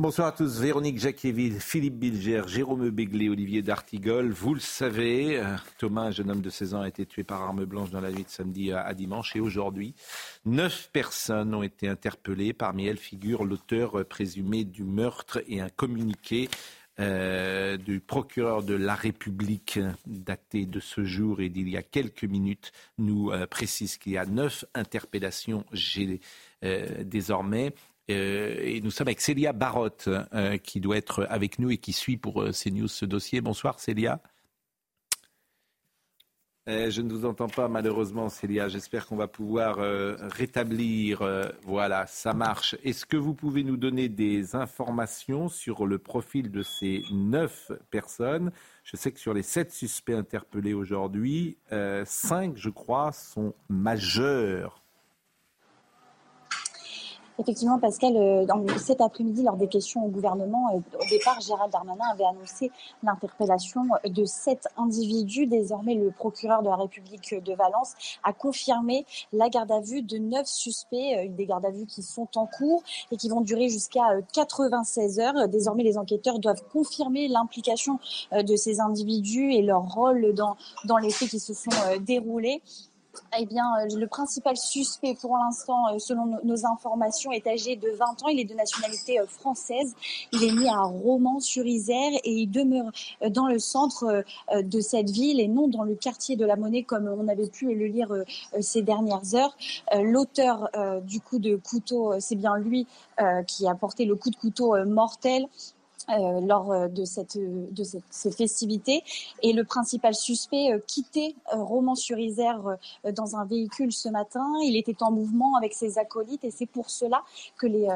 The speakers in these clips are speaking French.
Bonsoir à tous. Véronique Jacqueville, Philippe Bilger, Jérôme Béglé, Olivier D'Artigol. Vous le savez, euh, Thomas, un jeune homme de 16 ans, a été tué par arme blanche dans la nuit de samedi à, dimanche. Et aujourd'hui, neuf personnes ont été interpellées. Parmi elles figure l'auteur présumé du meurtre et un communiqué euh, du procureur de la République daté de ce jour et d'il y a quelques minutes nous euh, précise qu'il y a neuf interpellations désormais. Euh, et nous sommes avec Célia Barotte euh, qui doit être avec nous et qui suit pour euh, CNews ce dossier. Bonsoir Célia. Euh, je ne vous entends pas malheureusement Célia. J'espère qu'on va pouvoir rétablir. voilà, ça marche. Est-ce que vous pouvez nous donner des informations sur le profil de ces neuf personnes? Je sais que sur les sept suspects interpellés aujourd'hui, cinq, je crois, sont majeurs. Effectivement, Pascal, euh, cet après-midi, lors des questions au gouvernement, euh, au départ, Gérald Darmanin avait annoncé l'interpellation de sept individus. Désormais, le procureur de la République de Valence a confirmé la garde à vue de neuf suspects, euh, des gardes à vue qui sont en cours et qui vont durer jusqu'à euh, 96 heures. Désormais, les enquêteurs doivent confirmer l'implication de ces individus et leur rôle dans, dans les faits qui se sont déroulés. Eh bien, euh, le principal suspect pour l'instant, euh, selon no- nos informations, est âgé de 20 ans. Il est de nationalité euh, française. Il est né à Romans-sur-Isère et il demeure dans le centre de cette ville et non dans le quartier de la Monnaie comme on avait pu le lire ces dernières heures. L'auteur du coup de couteau, c'est bien lui qui a porté le coup de couteau mortel. Euh, lors euh, de, cette, euh, de cette, ces festivités. Et le principal suspect euh, quittait euh, Romans-sur-Isère euh, dans un véhicule ce matin. Il était en mouvement avec ses acolytes et c'est pour cela que les,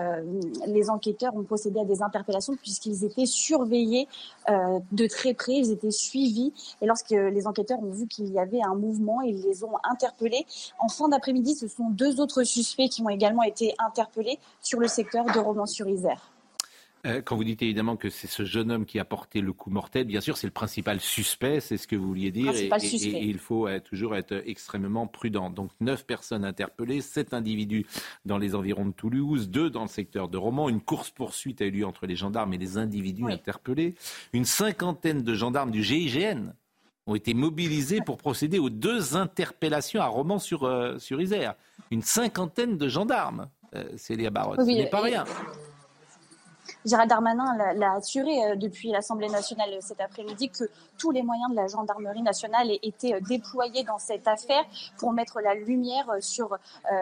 les enquêteurs ont procédé à des interpellations puisqu'ils étaient surveillés de très près, ils étaient suivis. Et lorsque les enquêteurs ont vu qu'il y avait un mouvement, ils les ont interpellés. En fin d'après-midi, ce sont deux autres suspects qui ont également été interpellés sur le secteur de Romans-sur-Isère. Euh, Quand vous dites évidemment que c'est ce jeune homme qui a porté le coup mortel, bien sûr, c'est le principal suspect, c'est ce que vous vouliez dire, et, Principal et- suspect. et il faut euh, toujours être extrêmement prudent. Donc, neuf personnes interpellées, sept individus dans les environs de Toulouse, deux dans le secteur de Romans. Une course-poursuite a eu lieu entre les gendarmes et les individus Oui. interpellés. Une cinquantaine de gendarmes du GIGN ont été mobilisés pour procéder aux deux interpellations à Romans-sur-Isère. sur Isère. Une cinquantaine de gendarmes, euh, Célia Barotte, Oui, ce n'est pas et- rien. Gérald Darmanin l'a- assuré euh, depuis l'Assemblée nationale euh, cet après-midi que tous les moyens de la gendarmerie nationale étaient euh, déployés dans cette affaire pour mettre la lumière sur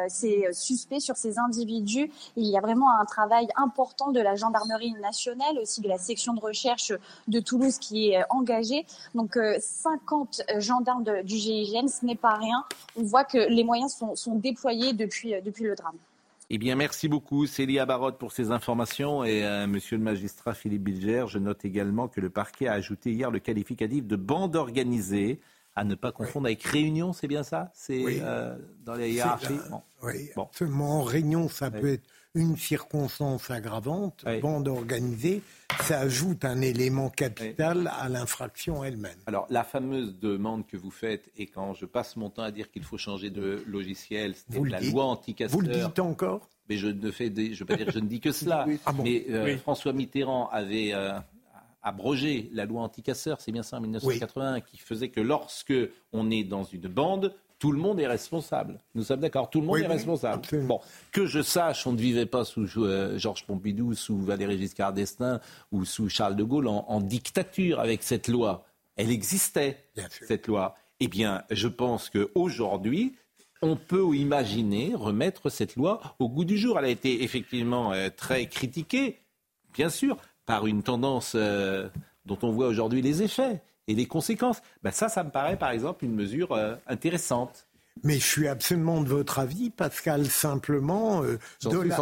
ces suspects, sur ces individus. Il y a vraiment un travail important de la gendarmerie nationale, aussi de la section de recherche de Toulouse qui est engagée. Donc euh, 50 gendarmes du GIGN, ce n'est pas rien. On voit que les moyens sont, sont déployés depuis, depuis le drame. Eh bien, merci beaucoup, Célia Barotte, pour ces informations. Et euh, monsieur le magistrat Philippe Bilger, je note également que le parquet a ajouté hier le qualificatif de bande organisée, à ne pas confondre avec réunion, c'est bien ça? C'est Oui. euh, dans les hiérarchies? la- Bon. Oui, Bon. en réunion, ça Oui. peut être une circonstance aggravante. Oui. Bande organisée, ça ajoute un élément capital à l'infraction elle-même. Alors, la fameuse demande que vous faites, et quand je passe mon temps à dire qu'il faut changer de logiciel, c'était Vous la dites. loi Vous anti-casteur. le dites encore? Mais je ne fais des- je veux pas dire je ne dis que cela. Ah bon Mais euh, Oui. François Mitterrand avait euh, abrogé la loi anti-casseur, c'est bien ça en 1981, qui faisait que lorsque on est dans une bande, tout le monde est responsable. Nous sommes d'accord, tout le monde Oui, est oui, responsable. absolument. Bon, que je sache, on ne vivait pas sous euh, Georges Pompidou, sous Valéry Giscard d'Estaing ou sous Charles de Gaulle en, en dictature avec cette loi. Elle existait, cette loi. Eh bien, je pense qu'aujourd'hui, on peut imaginer remettre cette loi au goût du jour. Elle a été effectivement euh, très critiquée, bien sûr, par une tendance euh, dont on voit aujourd'hui les effets et les conséquences. Ben ça, ça me paraît par exemple une mesure euh, intéressante. Mais je suis absolument de votre avis, Pascal, simplement. Euh, de la...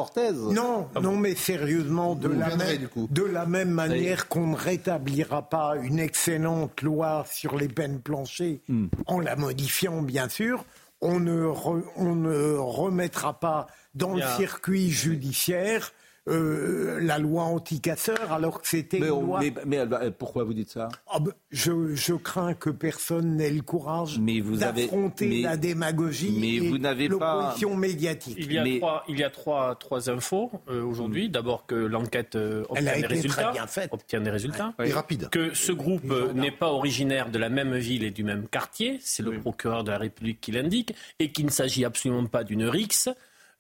Non, ah non, mais sérieusement, de, la, même, de la même manière qu'on ne rétablira pas une excellente loi sur les peines planchées hmm. en la modifiant, bien sûr, on ne, on ne remettra pas dans le circuit judiciaire euh, la loi anti-casseurs alors que c'était une loi... mais, pourquoi vous dites ça? Ah ben, je, crains que personne n'ait le courage d'affronter la démagogie mais vous et l'opposition médiatique. Il y a, trois, il y a trois, trois infos euh, aujourd'hui. Mm. D'abord que l'enquête euh, obtient, des résultats, obtient des résultats. Et rapide. Que ce groupe n'est pas originaire de la même ville et du même quartier. C'est le procureur de la République qui l'indique. Et qu'il ne s'agit absolument pas d'une rixe,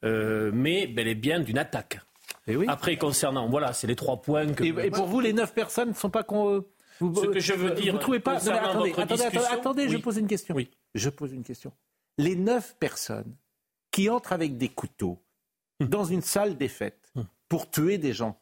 mais bel et bien d'une attaque. Et oui. Après, concernant, voilà, c'est les trois points que. Et, pour vous, les neuf personnes ne sont pas qu'on. Vous, Ce que je veux dire. Vous trouvez pas. attendez, attendez, attendez, je pose une question. Oui. Je pose une question. Les neuf personnes qui entrent avec des couteaux hum. dans une salle des fêtes hum. pour tuer des gens,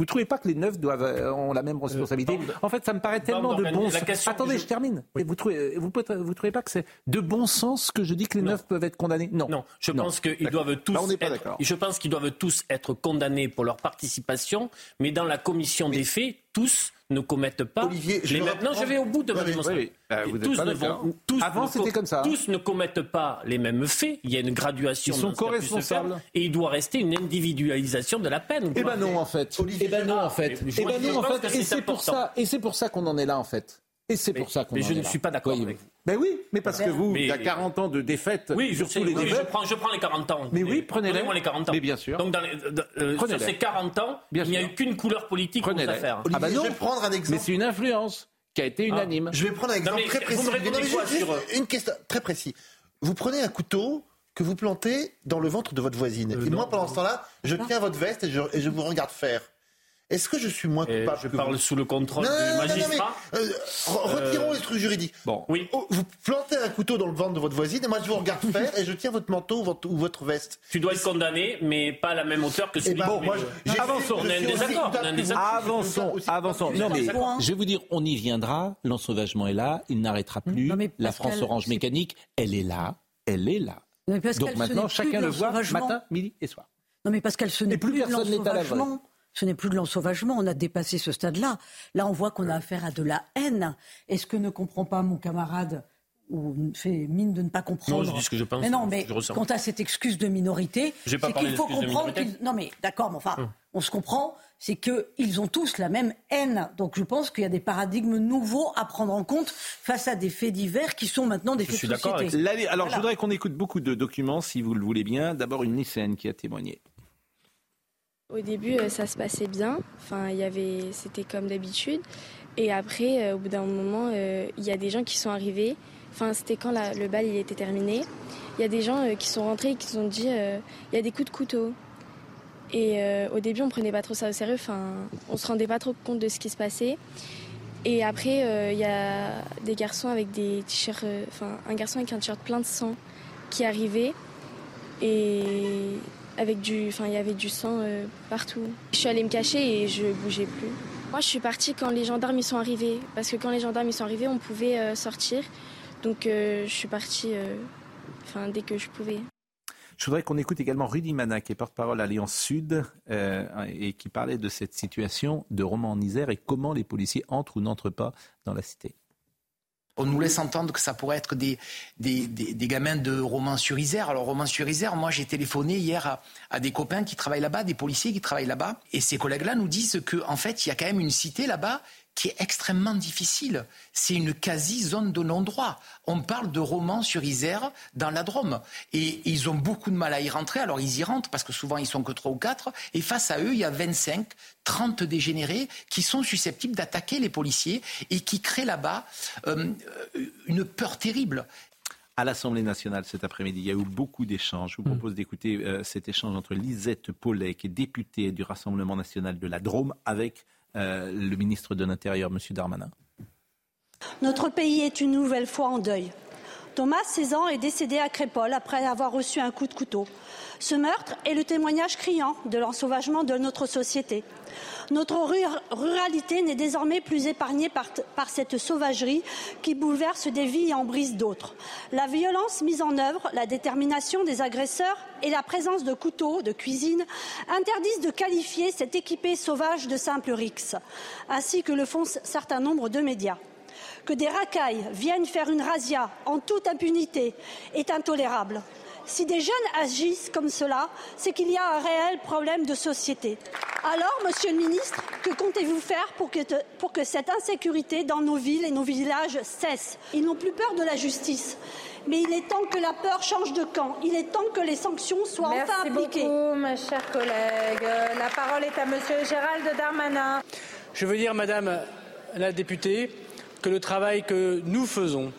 vous ne trouvez pas que les neuf doivent, euh, ont la même euh, responsabilité En fait, ça me paraît tellement de bon sens. Attendez, je, termine. Vous ne trouvez, vous, vous trouvez pas que c'est de bon sens que je dis que les neuf peuvent être condamnés? Non. Non, je pense qu'ils doivent tous. on pas être, je pense qu'ils doivent tous être condamnés pour leur participation, mais dans la commission des faits, tous ne commettent pas Olivier, je les mêmes. Non, je vais au bout de ma démonstration. Euh, tous, ne vont, tous Avant, c'était comme ça. Tous ne commettent pas les mêmes faits. Il y a une graduation. Ils sont co-responsables. Et il doit rester une individualisation de la peine. Eh ben non, en fait. Olivier, eh ben non, en fait. Eh ben non, en fait. Et c'est pour ça. Et c'est pour ça qu'on en est là, en fait. Et c'est pour ça qu'on. Mais je ne suis pas d'accord avec vous. Ben oui, mais parce que vous, il y a 40 ans de défaite. Oui, je, sais, les je, prends, je prends les 40 ans. Mais, oui, prenez-les. Prenez les 40 ans. Mais bien sûr. Donc, dans les, euh, sur ces 40 ans, il n'y a eu qu'une couleur politique pour ça faire. ah bah non, je vais prendre un exemple. Mais c'est une influence qui a été ah. unanime. Je vais prendre un exemple très précis. Vous Une question très précise. Vous prenez un couteau que vous plantez dans le ventre de votre voisine. Euh, et moi, pendant ce temps-là, je tiens votre veste et je vous regarde faire. Est-ce que je suis moins coupable Je parle sous le contrôle du magistrat. Euh, retirons les trucs juridiques. Bon, oui. Oh, vous plantez un couteau dans le ventre de votre voisine et moi je vous regarde faire et je tiens votre manteau ou votre, veste. Tu dois être condamné, mais pas à la même hauteur que celui. Eh ben, bon, moi, avançons. On a un désaccord. Avançons, avançons. Non mais je vais vous dire, on y viendra. L'ensauvagement est là, il n'arrêtera plus. la France Orange Mécanique, elle est là, elle est là. Donc maintenant, chacun le voit matin, midi et soir. Non mais Pascal, ce n'est plus, plus personne n'est à la ce n'est plus de l'ensauvagement, on a dépassé ce stade-là. Là, on voit qu'on a affaire à de la haine. Est-ce que ne comprend pas mon camarade ou fait mine de ne pas comprendre. Non, je dis ce que je pense. Mais non, mais quant à cette excuse de minorité, c'est qu'il faut comprendre qu'ils... Non, mais d'accord, mais enfin, hum. on se comprend, c'est qu'ils ont tous la même haine. Donc je pense qu'il y a des paradigmes nouveaux à prendre en compte face à des faits divers qui sont maintenant des faits de société. Alors je voudrais qu'on écoute beaucoup de documents, si vous le voulez bien. D'abord une lycéenne qui a témoigné. Au début, euh, ça se passait bien. Enfin, il y avait, c'était comme d'habitude. Et après, euh, au bout d'un moment, euh, il y a des gens qui sont arrivés. Enfin, c'était quand le bal il était terminé. Il y a des gens qui sont rentrés et qui se sont dit, il y a des coups de couteau. Et au début, on prenait pas trop ça au sérieux. Enfin, on se rendait pas trop compte de ce qui se passait. Et après, il y a des garçons avec des t-shirts, enfin, un garçon avec un t-shirt plein de sang qui arrivait. Et avec du, enfin il y avait du sang euh, partout. Je suis allée me cacher et je bougeais plus. Moi je suis partie quand les gendarmes y sont arrivés parce que quand les gendarmes y sont arrivés on pouvait euh, sortir. Donc euh, je suis partie enfin dès que je pouvais. Je voudrais qu'on écoute également Rudy Mana, qui est porte-parole Alliance Sud, et qui parlait de cette situation de Roman en Isère et comment les policiers entrent ou n'entrent pas dans la cité. On nous laisse entendre que ça pourrait être des, des, des, gamins de Romans-sur-Isère. Alors, Romans-sur-Isère, moi, j'ai téléphoné hier à, des copains qui travaillent là-bas, des policiers qui travaillent là-bas. Et ces collègues-là nous disent qu'en en fait, il y a quand même une cité là-bas qui est extrêmement difficile. C'est une quasi-zone de non-droit. On parle de romans sur Isère dans la Drôme. Et ils ont beaucoup de mal à y rentrer. Alors ils y rentrent parce que souvent ils sont que trois ou quatre. Et face à eux, il y a 25, 30 dégénérés qui sont susceptibles d'attaquer les policiers et qui créent là-bas euh, une peur terrible à l'Assemblée nationale cet après-midi. Il y a eu beaucoup d'échanges. Je vous mm. propose d'écouter euh, cet échange entre Lisette Paulet, qui est députée du Rassemblement national de la Drôme, avec euh, le ministre de l'Intérieur, M. Darmanin Notre pays est une nouvelle fois en deuil. Thomas, 16 ans, est décédé à Crépole après avoir reçu un coup de couteau. Ce meurtre est le témoignage criant de l'ensauvagement de notre société. Notre ruralité n'est désormais plus épargnée par, cette sauvagerie qui bouleverse des vies et en brise d'autres. La violence mise en œuvre, la détermination des agresseurs et la présence de couteaux de cuisine interdisent de qualifier cet équipé sauvage de simple rix, ainsi que le font certains nombres de médias. Que des racailles viennent faire une razzia en toute impunité est intolérable. Si des jeunes agissent comme cela, c'est qu'il y a un réel problème de société. Alors, Monsieur le Ministre, que comptez-vous faire pour que, pour que cette insécurité dans nos villes et nos villages cesse? Ils n'ont plus peur de la justice. Mais il est temps que la peur change de camp. Il est temps que les sanctions soient Merci enfin appliquées. Merci beaucoup, ma chère collègue. La parole est à Monsieur Gérald Darmanin. Je veux dire, Madame la députée, que le travail que nous faisons,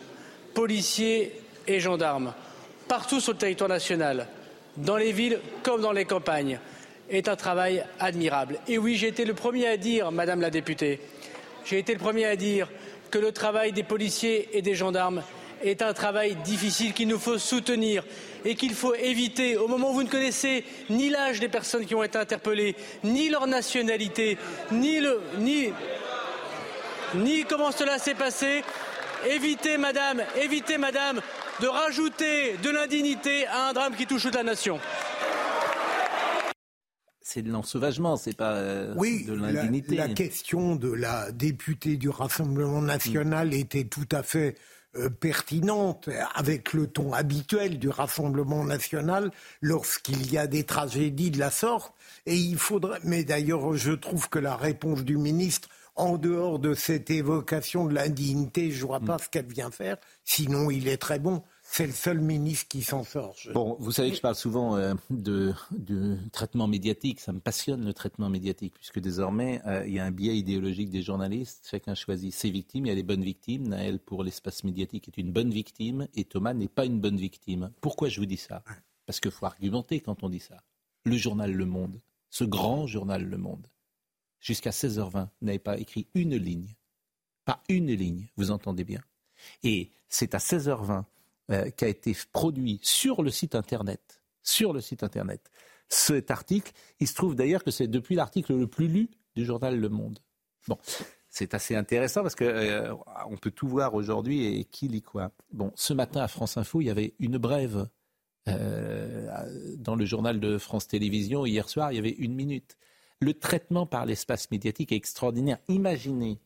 policiers et gendarmes, partout sur le territoire national, dans les villes comme dans les campagnes, est un travail admirable. Et oui, j'ai été le premier à dire, Madame la députée, j'ai été le premier à dire que le travail des policiers et des gendarmes est un travail difficile qu'il nous faut soutenir et qu'il faut éviter au moment où vous ne connaissez ni l'âge des personnes qui ont été interpellées, ni leur nationalité, ni, le, ni, ni comment cela s'est passé. Évitez, madame, évitez, madame, de rajouter de l'indignité à un drame qui touche toute la nation. C'est de l'ensauvagement, c'est pas euh, de l'indignité. La, la, question de la députée du Rassemblement national mm. était tout à fait euh, pertinente avec le ton habituel du Rassemblement national lorsqu'il y a des tragédies de la sorte. Et il faudrait. Mais d'ailleurs, je trouve que la réponse du ministre en dehors de cette évocation de l'indignité, je ne vois pas mm. ce qu'elle vient faire. Sinon, il est très bon. C'est le seul ministre qui s'en sort. Bon, vous savez que je parle souvent euh, de, traitement médiatique. Ça me passionne le traitement médiatique, puisque désormais, euh, il y a un biais idéologique des journalistes. Chacun choisit ses victimes. Il y a les bonnes victimes. Naël, pour l'espace médiatique, est une bonne victime. Et Thomas n'est pas une bonne victime. Pourquoi je vous dis ça? Parce qu'il faut argumenter quand on dit ça. Le journal Le Monde, ce grand journal Le Monde, jusqu'à 16h20, n'avait pas écrit une ligne. Pas une ligne, vous entendez bien. Et c'est à 16h20 euh, qu'a été produit sur le site Internet. Sur le site Internet. Cet article, il se trouve d'ailleurs que c'est depuis l'article le plus lu du journal Le Monde. Bon, c'est assez intéressant parce qu'on euh, peut tout voir aujourd'hui et qui lit quoi. Bon, ce matin à France Info, il y avait une brève. Euh, dans le journal de France Télévisions, hier soir, il y avait une minute. Le traitement par l'espace médiatique est extraordinaire. Imaginez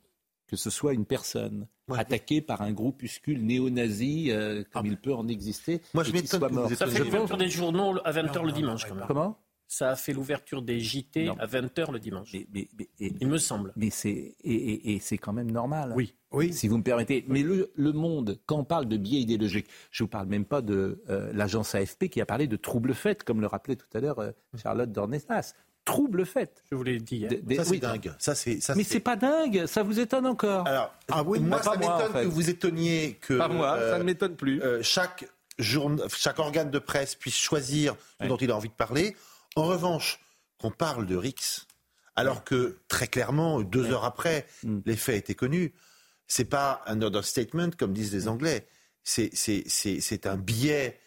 que ce soit une personne attaquée par un groupuscule néo-nazi, euh, comme ah. il peut en exister. Moi, je m'étonne que Ça fait l'ouverture des journaux à 20h le dimanche, quand même. Comment? Ça a fait l'ouverture des JT à 20h le dimanche. il me semble. Mais c'est et, c'est quand même normal. Oui. Oui. Si vous me permettez. Mais le, monde, quand on parle de biais idéologiques, je ne vous parle même pas de euh, l'agence AFP qui a parlé de troubles faits, comme le rappelait tout à l'heure euh, Charlotte Dornestas trouble fait. Je vous l'ai dit. Hein. ça, c'est dingue. Ça, c'est, Mais c'est pas dingue. Ça vous étonne encore Alors, ah oui, moi, ça m'étonne que vous étonniez que. Pas moi, ça ne m'étonne plus. Euh, chaque, chaque organe de presse puisse choisir ce dont il a envie de parler. En revanche, qu'on parle de Rix, alors que très clairement, deux heures après, mm. les faits étaient connus, c'est pas un understatement comme disent les Anglais. C'est, c'est, c'est, c'est un biais,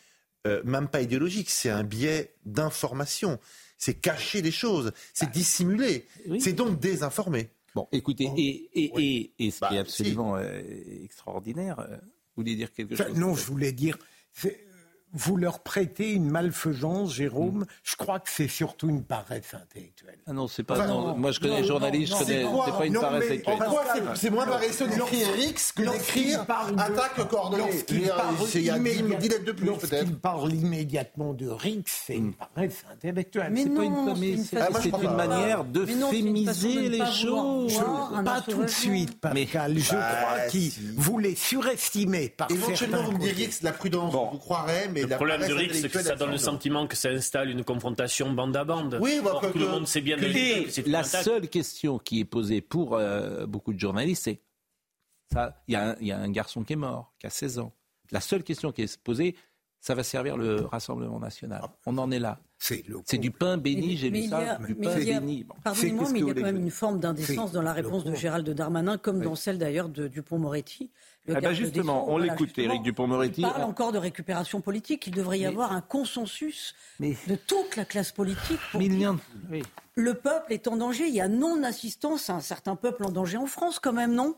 euh, même pas idéologique, c'est un biais d'information c'est cacher des choses, c'est bah, dissimuler, c'est donc désinformer. Bon, écoutez, et, et, et, ce qui est bah, absolument euh, extraordinaire, euh, vous voulez dire quelque chose Non, je voulais dire, vous leur prêtez une malfaisance, Jérôme. Je crois que c'est surtout une paresse intellectuelle. Ah non, c'est pas. moi, je connais les journalistes, je connais. C'est pas une paresse intellectuelle. c'est moins paresseux d'écrire X que d'écrire attaque coordonnée Il y a 10 lettres de plus, peut-être. Lorsqu'il parle immédiatement de Rix, c'est une paresse intellectuelle. Mais non, c'est une manière de fémiser les choses. Pas tout de suite, Pascal. Je crois qu'il voulait surestimer par Éventuellement, vous me diriez que c'est de la prudence. Vous croirez, le problème de RIC, c'est que ça donne le sentiment que ça installe une confrontation bande à bande. Oui, Or, tout le monde sait bien que la seule question qui est posée pour euh, beaucoup de journalistes, c'est il y, y, a un garçon qui est mort, qui a 16 ans. La seule question qui est posée, ça va servir le Rassemblement national. On en est là. C'est du pain béni, j'ai lu ça. Du pain béni. Pardonnez-moi, mais il y a quand même une forme d'indécence dans la réponse de Gérald Darmanin, comme dans celle d'ailleurs de Dupont-Moretti. Ah bah justement, on l'écoute, Éric Dupont-Moretti. Il parle encore de récupération politique. Il devrait y avoir un consensus de toute la classe politique. Pour Le peuple est en danger. Il y a non-assistance à un certain peuple en danger en France, quand même, non?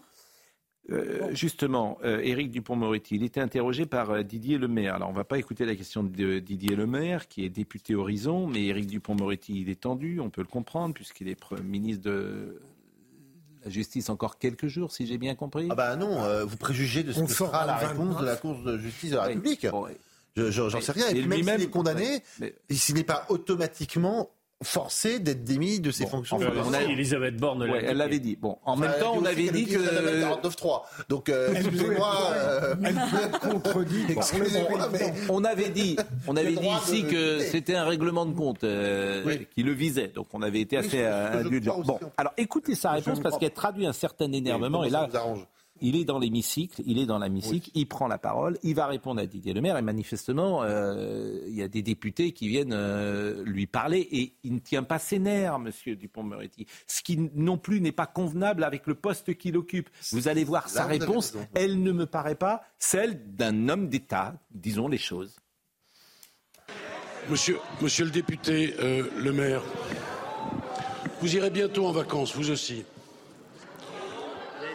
Euh, justement, euh, Éric Dupont-Moretti, il était interrogé par euh, Didier Lemaire. Alors, on ne va pas écouter la question de Didier Lemaire, qui est député Horizon, mais Éric Dupont-Moretti, il est tendu, on peut le comprendre, puisqu'il est ministre de la justice encore quelques jours, si j'ai bien compris. Ah bah non, vous préjugez de ce que sera la réponse de la Cour de justice de la République. J'en sais rien. Et, puis même s'il est condamné, s'il n'est pas automatiquement forcé d'être démis de ses fonctions. on a... Elisabeth Borne elle l'avait dit. Bon, en même temps, on avait dit que 3 Donc euh, excusez-moi, euh... elle peut être contredite. Mais... On avait dit, on avait dit ici que c'était un règlement de compte euh, qui le visait. Donc on avait été assez indulgent. Bon, alors écoutez sa réponse parce qu'elle traduit un certain énervement et là il est dans l'hémicycle, il est dans l'hémicycle, il prend la parole, il va répondre à Didier Lemaire et manifestement, euh, il y a des députés qui viennent euh, lui parler et il ne tient pas ses nerfs, Monsieur Dupont-Moretti. Ce qui non plus n'est pas convenable avec le poste qu'il occupe. Vous allez voir sa réponse, elle ne me paraît pas celle d'un homme d'État, disons les choses. Monsieur, monsieur le député euh, Le Maire, vous irez bientôt en vacances, vous aussi.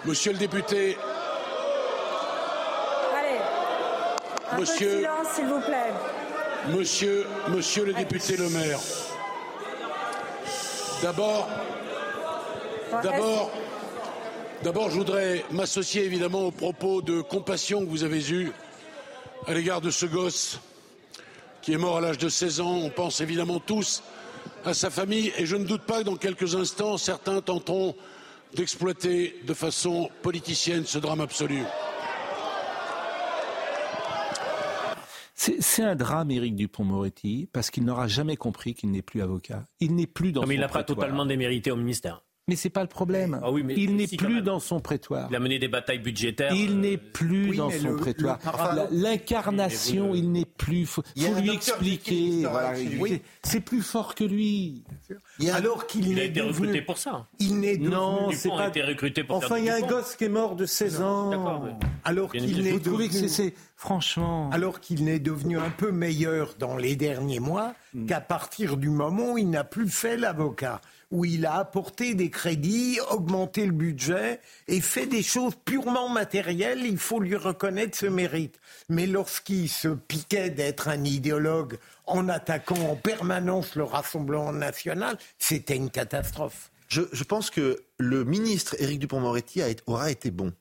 Monsieur le député. Allez. Un monsieur, peu de silence, s'il vous plaît. Monsieur, monsieur le député Le Maire. D'abord, d'abord, d'abord, je voudrais m'associer évidemment aux propos de compassion que vous avez eus à l'égard de ce gosse qui est mort à l'âge de 16 ans. On pense évidemment tous à sa famille et je ne doute pas que dans quelques instants, certains tenteront d'exploiter de façon politicienne ce drame absolu. C'est un drame, Éric Dupont-Moretti, parce qu'il n'aura jamais compris qu'il n'est plus avocat. Il n'est plus dans. Non, mais il n'a pas totalement démérité au ministère. Mais c'est pas le problème. Ah il n'est plus dans son prétoire. Il a mené des batailles budgétaires. Il euh, n'est plus dans son prétoire. L'incarnation, il n'est plus. Faut, faut lui expliquer. C'est plus fort que lui. Alors qu'il il a été recruté pour ça. Il n'est non, c'est pas. A été recruté pour enfin, il y a un gosse qui est mort de 16 ans. Alors qu'il n'est devenu. Franchement. Alors qu'il n'est devenu un peu meilleur dans les derniers mois, hmm. qu'à partir du moment où il n'a plus fait l'avocat où il a apporté des crédits, augmenté le budget et fait des choses purement matérielles, il faut lui reconnaître ce mérite. Mais lorsqu'il se piquait d'être un idéologue en attaquant en permanence le Rassemblement national, c'était une catastrophe. Je, pense que le ministre Éric Dupont-Moretti aura été bon.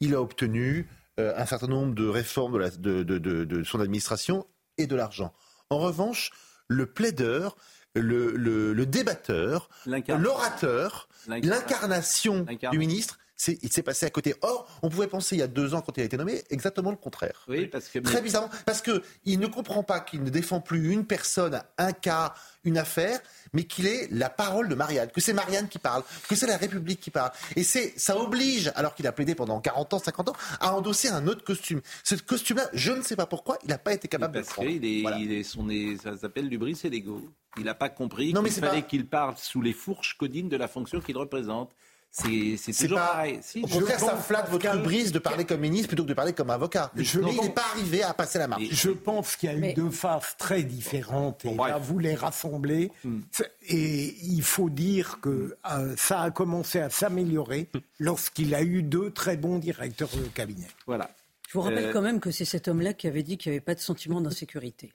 Il a obtenu un certain nombre de réformes de son administration et de l'argent. En revanche, le plaideur, le, débatteur, l'orateur, l'incarnation du ministre, il s'est passé à côté. Or, on pouvait penser il y a deux ans, quand il a été nommé, exactement le contraire. Oui, parce que... Très bizarrement, parce qu'il ne comprend pas qu'il ne défend plus une personne, un cas, une affaire, mais qu'il est la parole de Marianne, que c'est Marianne qui parle, que c'est la République qui parle. Et c'est, ça oblige, alors qu'il a plaidé pendant 40 ans, 50 ans, à endosser un autre costume. Ce costume-là, je ne sais pas pourquoi, il n'a pas été capable de le prendre. Est, il est, son, ça s'appelle l'ubris et l'ego. Il n'a pas compris qu'il fallait qu'il parle sous les fourches codines de la fonction qu'il représente. C'est toujours pareil. Au contraire, ça flatte votre brise de parler comme ministre plutôt que de parler comme avocat. Je mais il n'est pas arrivé à passer la marche. Je pense qu'il y a eu deux phases très différentes et là, vous les rassemblez. Hmm. Et il faut dire que euh, ça a commencé à s'améliorer lorsqu'il a eu deux très bons directeurs de cabinet. Voilà. Je vous rappelle euh, quand même que c'est cet homme-là qui avait dit qu'il n'y avait pas de sentiment d'insécurité.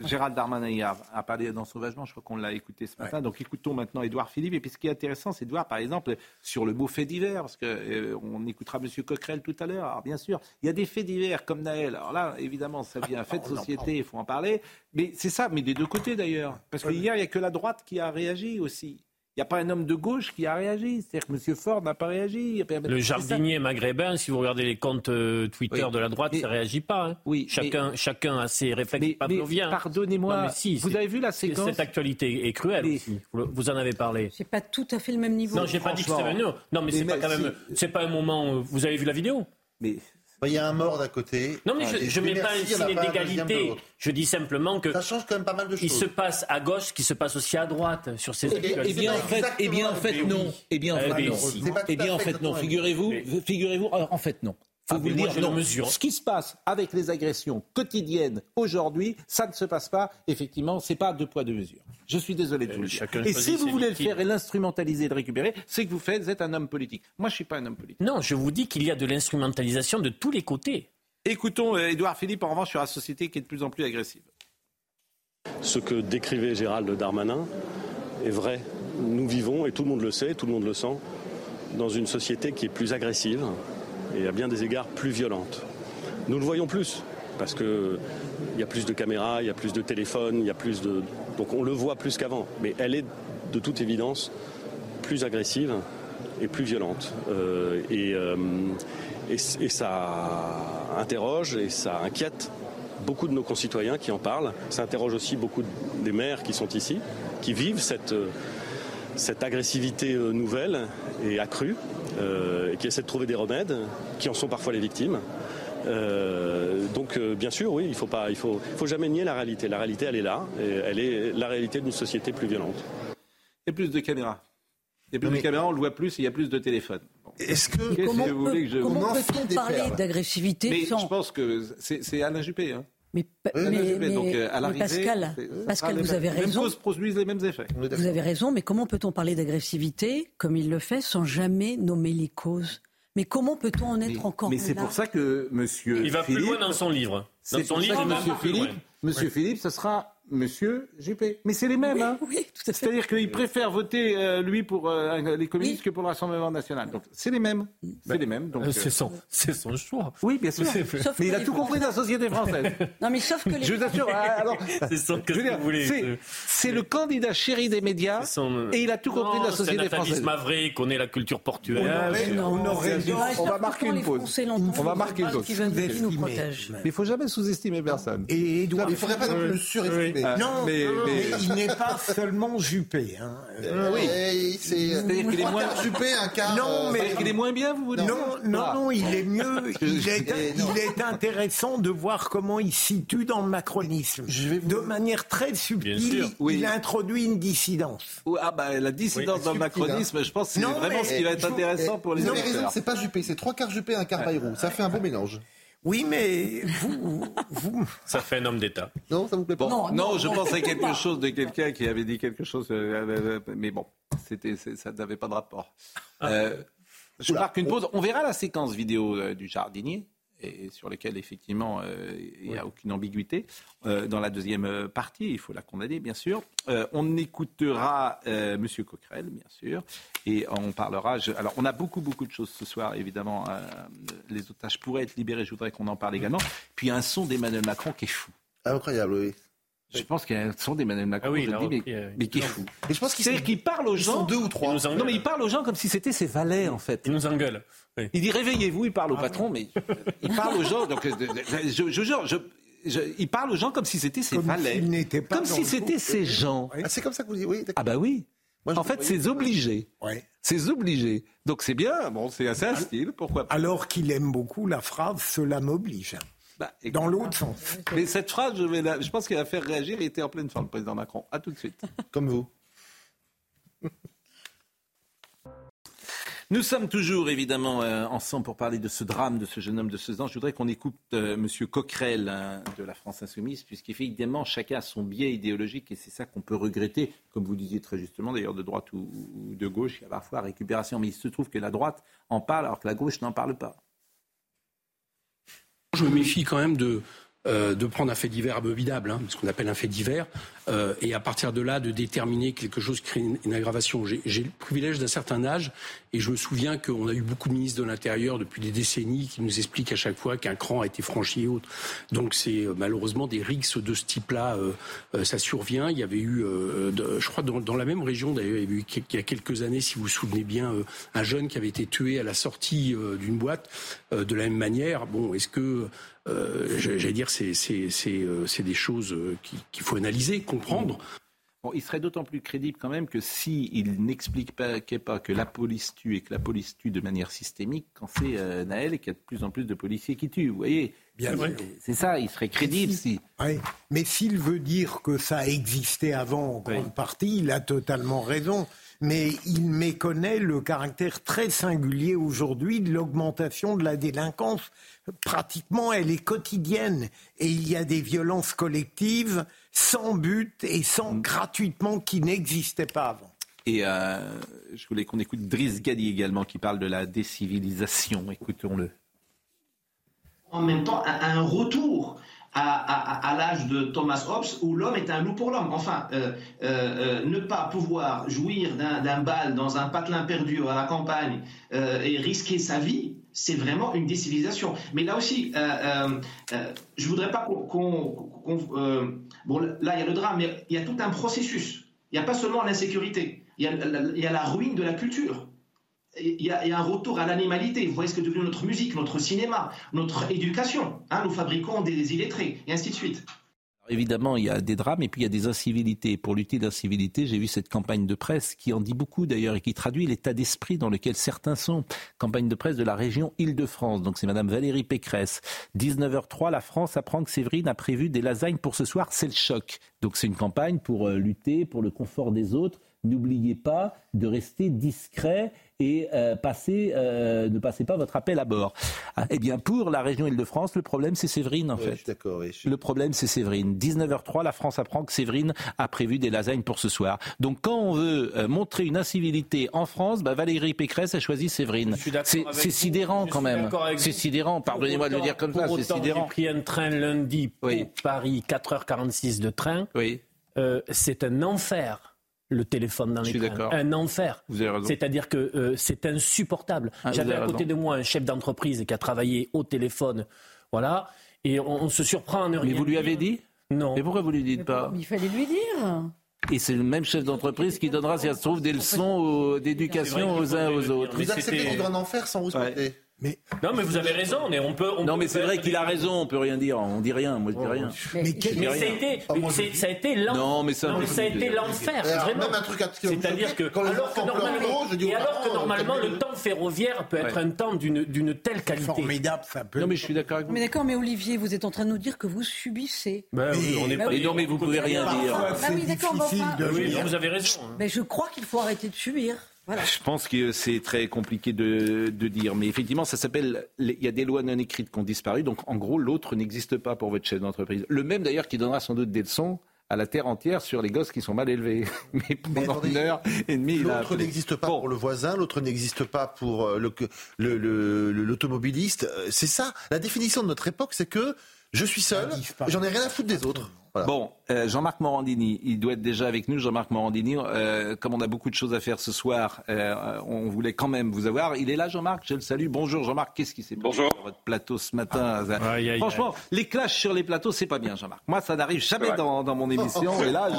Gérald Darmanin a, parlé dans Sauvagement, je crois qu'on l'a écouté ce matin. Donc écoutons maintenant Édouard Philippe. Et puis ce qui est intéressant, c'est de voir par exemple sur le mot fait divers, parce qu'on euh, écoutera M. Coquerel tout à l'heure. Alors bien sûr, il y a des faits divers comme Naël. Alors là, évidemment, ça vient fait de société, il faut en parler. Mais c'est ça, mais des deux côtés d'ailleurs. Parce qu'hier, il n'y a que la droite qui a réagi aussi. Il n'y a pas un homme de gauche qui a réagi. C'est-à-dire que M. Ford n'a pas réagi. Le jardinier maghrébin, si vous regardez les comptes euh, Twitter de la droite, ça ne réagit pas. Hein. Oui, chacun, chacun a ses réflexes pavloviens. Pardonnez-moi, si, vous avez vu la séquence Cette actualité est cruelle aussi. Vous en avez parlé. C'est pas tout à fait le même niveau. Non, j'ai pas dit que c'était. Non, mais c'est pas quand même. C'est pas un moment. Vous avez vu la vidéo Mais Il y a un mort d'un côté. Non, mais je ne mets pas un signe d'égalité. Je dis simplement que. Ça change quand même pas mal de choses. Il se passe à gauche ce qui se passe aussi à droite sur ces Eh, eh bien, en fait, eh bien, en fait, non. Eh bien, en fait, non. Eh bien, en fait, non. Figurez-vous, figurez-vous, en fait, non. Faut ah, vous le dire, non. Mesure. Ce qui se passe avec les agressions quotidiennes aujourd'hui, ça ne se passe pas. Effectivement, c'est pas deux poids deux mesures. Je suis désolé de vous le dire. Et si vous voulez le faire et l'instrumentaliser et le récupérer, c'est que vous faites, vous êtes un homme politique. Moi, je suis pas un homme politique. Non, je vous dis qu'il y a de l'instrumentalisation de tous les côtés. Écoutons Edouard euh, Philippe en revanche sur la société qui est de plus en plus agressive. Ce que décrivait Gérald Darmanin est vrai. Nous vivons, et tout le monde le sait, tout le monde le sent, dans une société qui est plus agressive, et à bien des égards plus violente. Nous le voyons plus, parce qu'il y a plus de caméras, il y a plus de téléphones, il y a plus de. Donc on le voit plus qu'avant. Mais elle est de toute évidence plus agressive et plus violente. Euh, euh, et, et, ça interroge et ça inquiète beaucoup de nos concitoyens qui en parlent. Ça interroge aussi beaucoup des maires qui sont ici, qui vivent cette, cette agressivité euh, nouvelle et accrue. Euh, et qui essaient de trouver des remèdes, qui en sont parfois les victimes. Euh, donc euh, bien sûr, oui, il ne faut, pas, il faut, faut jamais nier la réalité. La réalité, elle est là. Et elle est la réalité d'une société plus violente. Et plus de caméras. Il y a plus de caméras, on le voit plus, il y a plus de téléphones. Est-ce que, comment, que vous voulez que je... comment peut-on parler d'agressivité sans... Je pense que c'est Alain Juppé. Hein. Mais, Pascal, Pascal vous avez raison. Les produisent les mêmes effets. Vous avez raison, mais comment peut-on parler d'agressivité comme il le fait sans jamais nommer les causes? Mais comment peut-on en être encore Mais c'est pour ça que Monsieur. Il va plus loin dans son livre. Dans son livre, Monsieur Philippe, Monsieur Philippe, ce sera Monsieur Juppé. Mais c'est les mêmes, hein Oui, tout à fait. C'est-à-dire qu'il préfère voter, euh, lui, pour euh, les communistes que pour le Rassemblement national. Donc, c'est les mêmes. C'est ben, les mêmes. Donc, euh, c'est son, son, choix. Oui, bien sûr. mais il a tout compris de la société française. non, mais sauf que les... Je vous assure, alors... c'est ça que vous voulez. C'est le candidat chéri des médias et il a tout compris de la société française. Mavré connaît la culture portuaire. On, aurait on va marquer une pause. On va marquer une pause. Mais il ne faut jamais sous-estimer personne. Et il ne faudrait pas non plus surestimer. Non, mais, il n'est pas seulement Juppé. Hein. Euh, oui, c'est-à-dire qu'il est moins Juppé, un cas. Non, mais il est moins bien, vous dites Non, non, ah. non, il est mieux. Il est, il est, intéressant de voir comment il situe dans le macronisme. De manière très subtile, il introduit une dissidence. Ah bah la dissidence dans le macronisme, je pense que c'est vraiment ce qui va être intéressant pour les raison, c'est pas Juppé, c'est trois quarts Juppé, un quart Bayrou. Ça fait un beau mélange. Oui, mais vous, vous... Ça fait un homme d'État. Non, ça vous plaît pas non, je pense à quelque chose de quelqu'un qui avait dit quelque chose, euh, euh, euh, mais bon, c'était, ça n'avait pas de rapport. Ah. je marque une pause. On verra la séquence vidéo du jardinier et sur lesquels effectivement euh, il n'y a aucune ambiguïté. Euh, dans la deuxième euh, partie, il faut la condamner bien sûr. on écoutera M. Coquerel bien sûr et on parlera. alors on a beaucoup beaucoup de choses ce soir évidemment. les otages pourraient être libérés. Je voudrais qu'on en parle également. Puis un son d'Emmanuel Macron qui est fou. Incroyable, oui. Je pense qu'il y a un son d'Emmanuel Macron, ah je dis, mais, qui est fou. Mais je pense qu'il parle aux gens. deux ou trois. Non, mais il parle aux gens comme si c'était ses valets, en fait. Il nous engueule. Il dit réveillez-vous, il parle au ah patron, mais il parle aux gens. Donc, je, je jure, il parle aux gens comme si c'était ses valets. comme si c'était ses gens. Ah, c'est comme ça que vous dites, oui. Ah bah oui. en fait, c'est obligé. C'est obligé. Donc c'est bien, bon, c'est assez un style, pourquoi pas. Alors qu'il aime beaucoup la phrase Cela m'oblige. Bah, dans l'autre sens. Mais cette phrase, je, vais je pense qu'elle va faire réagir. Il était en pleine forme, le président Macron. À tout de suite. Comme vous. Nous sommes toujours évidemment euh, ensemble pour parler de ce drame de ce jeune homme de 16 ans. Je voudrais qu'on écoute euh, M. Coquerel hein, de la France Insoumise, puisqu'évidemment chacun a son biais idéologique et c'est ça qu'on peut regretter, comme vous disiez très justement, d'ailleurs de droite ou, de gauche, il y a parfois récupération, mais il se trouve que la droite en parle alors que la gauche n'en parle pas. Je me méfie quand même de, euh, de prendre un fait divers abominable, hein, ce qu'on appelle un fait divers, euh, et à partir de là de déterminer quelque chose qui crée une, aggravation. J'ai le privilège d'un certain âge et je me souviens qu'on a eu beaucoup de ministres de l'Intérieur depuis des décennies qui nous expliquent à chaque fois qu'un cran a été franchi et autres. Donc c'est euh, malheureusement des rixes de ce type-là, ça survient. Il y avait eu, je crois, dans, la même région d'ailleurs, il y, a eu, il y a quelques années, si vous vous souvenez bien, un jeune qui avait été tué à la sortie d'une boîte de la même manière. Bon, est-ce que euh, j'allais dire, c'est euh, des choses euh, qu'il faut analyser, comprendre. il serait d'autant plus crédible quand même que s'il il n'explique pas, pas, que la police tue et que la police tue de manière systémique quand c'est euh, Naël et qu'il y a de plus en plus de policiers qui tuent. Vous voyez C'est ça, il serait crédible si. Mais s'il veut dire que ça existait avant en grande partie, il a totalement raison mais il méconnaît le caractère très singulier aujourd'hui de l'augmentation de la délinquance. Pratiquement, elle est quotidienne et il y a des violences collectives sans but et sans mm. gratuitement qui n'existaient pas avant. Et euh, je voulais qu'on écoute Driss Gadi également qui parle de la décivilisation. Écoutons-le. En même temps, un retour à, l'âge de Thomas Hobbes où l'homme est un loup pour l'homme. Enfin, euh, euh, euh, ne pas pouvoir jouir d'un bal dans un patelin perdu à la campagne et risquer sa vie, c'est vraiment une décivilisation. Mais là aussi, je voudrais pas qu'on... bon, là, il y a le drame, mais il y a tout un processus. Il n'y a pas seulement l'insécurité, il y a la ruine de la culture il y, a, un retour à l'animalité. Vous voyez ce que devient notre musique, notre cinéma, notre éducation. Hein, nous fabriquons des illettrés, et ainsi de suite. Évidemment, il y a des drames et puis il y a des incivilités. Pour lutter l'incivilité, j'ai vu cette campagne de presse qui en dit beaucoup d'ailleurs et qui traduit l'état d'esprit dans lequel certains sont. Campagne de presse de la région Île-de-France. Donc c'est Madame Valérie Pécresse. 19h03, la France apprend que Séverine a prévu des lasagnes pour ce soir. C'est le choc. Donc c'est une campagne pour euh, lutter pour le confort des autres. N'oubliez pas de rester discret et euh, euh, ne passez pas votre appel à bord. Ah, eh bien, pour la région Île-de-France, le problème, c'est Séverine, en fait. D'accord. Le problème, c'est Séverine. 19h03, la France apprend que Séverine a prévu des lasagnes pour ce soir. Donc, quand on veut euh, montrer une incivilité en France, bah, Valérie Pécresse a choisi Séverine. C'est sidérant, quand même. C'est sidérant. Pardonnez-moi de le dire comme ça. C'est sidérant. J'ai pris un train lundi pour Paris, 4h46 de train. Oui. c'est un enfer le téléphone dans les trains. Un enfer. C'est-à-dire que euh, c'est insupportable. Ah, J'avais à côté de moi un chef d'entreprise qui a travaillé au téléphone. Voilà. Et on, se surprend en Mais vous lui avez dit? Non. Et pourquoi vous lui dites pas? Il fallait lui dire. Et c'est le même chef d'entreprise qui donnera, si ça se trouve, des leçons d'éducation aux uns aux autres. Vous acceptez vivre en enfer sans vous souhaiter? Mais... Non, mais vous avez raison. On peut, on non, mais c'est vrai qu'il a raison. On peut rien dire. On dit rien. Moi, je dis rien. Mais, mais, ça, a été, ça a été l'enfer. Non, mais ça, ça a été l'enfer. Vraiment. C'est-à-dire que, alors que normalement, et alors que normalement, le temps ferroviaire peut être un temps d'une telle qualité. Formidable, ça peut. Non, mais je suis d'accord avec vous. Mais d'accord, mais Olivier, vous êtes en train de nous dire que vous subissez. Ben, on est pas. non, mais vous pouvez rien dire. Ah oui, d'accord. Vous avez raison. Mais je crois qu'il faut arrêter de subir. Je pense que c'est très compliqué de, dire, mais effectivement, ça s'appelle. Il y a des lois non écrites qui ont disparu, donc en gros, l'autre n'existe pas pour votre chef d'entreprise. Le même d'ailleurs qui donnera sans doute des leçons à la terre entière sur les gosses qui sont mal élevés. Mais pendant une heure et demie, l'autre n'existe pas pour le voisin, l'autre n'existe pas pour euh, l'automobiliste. Le, c'est ça. La définition de notre époque, c'est que je suis seul, j'en ai rien à foutre des autres. Bon, euh, Jean-Marc Morandini, il doit être déjà avec nous. Jean-Marc Morandini, euh, comme on a beaucoup de choses à faire ce soir, euh, on voulait quand même vous avoir. Il est là, Jean-Marc, je le salue. Bonjour Jean-Marc, qu'est-ce qui s'est passé sur votre plateau ce matin Franchement, les clashs sur les plateaux, c'est pas bien, Jean-Marc. Moi, ça n'arrive jamais dans, mon émission. et là,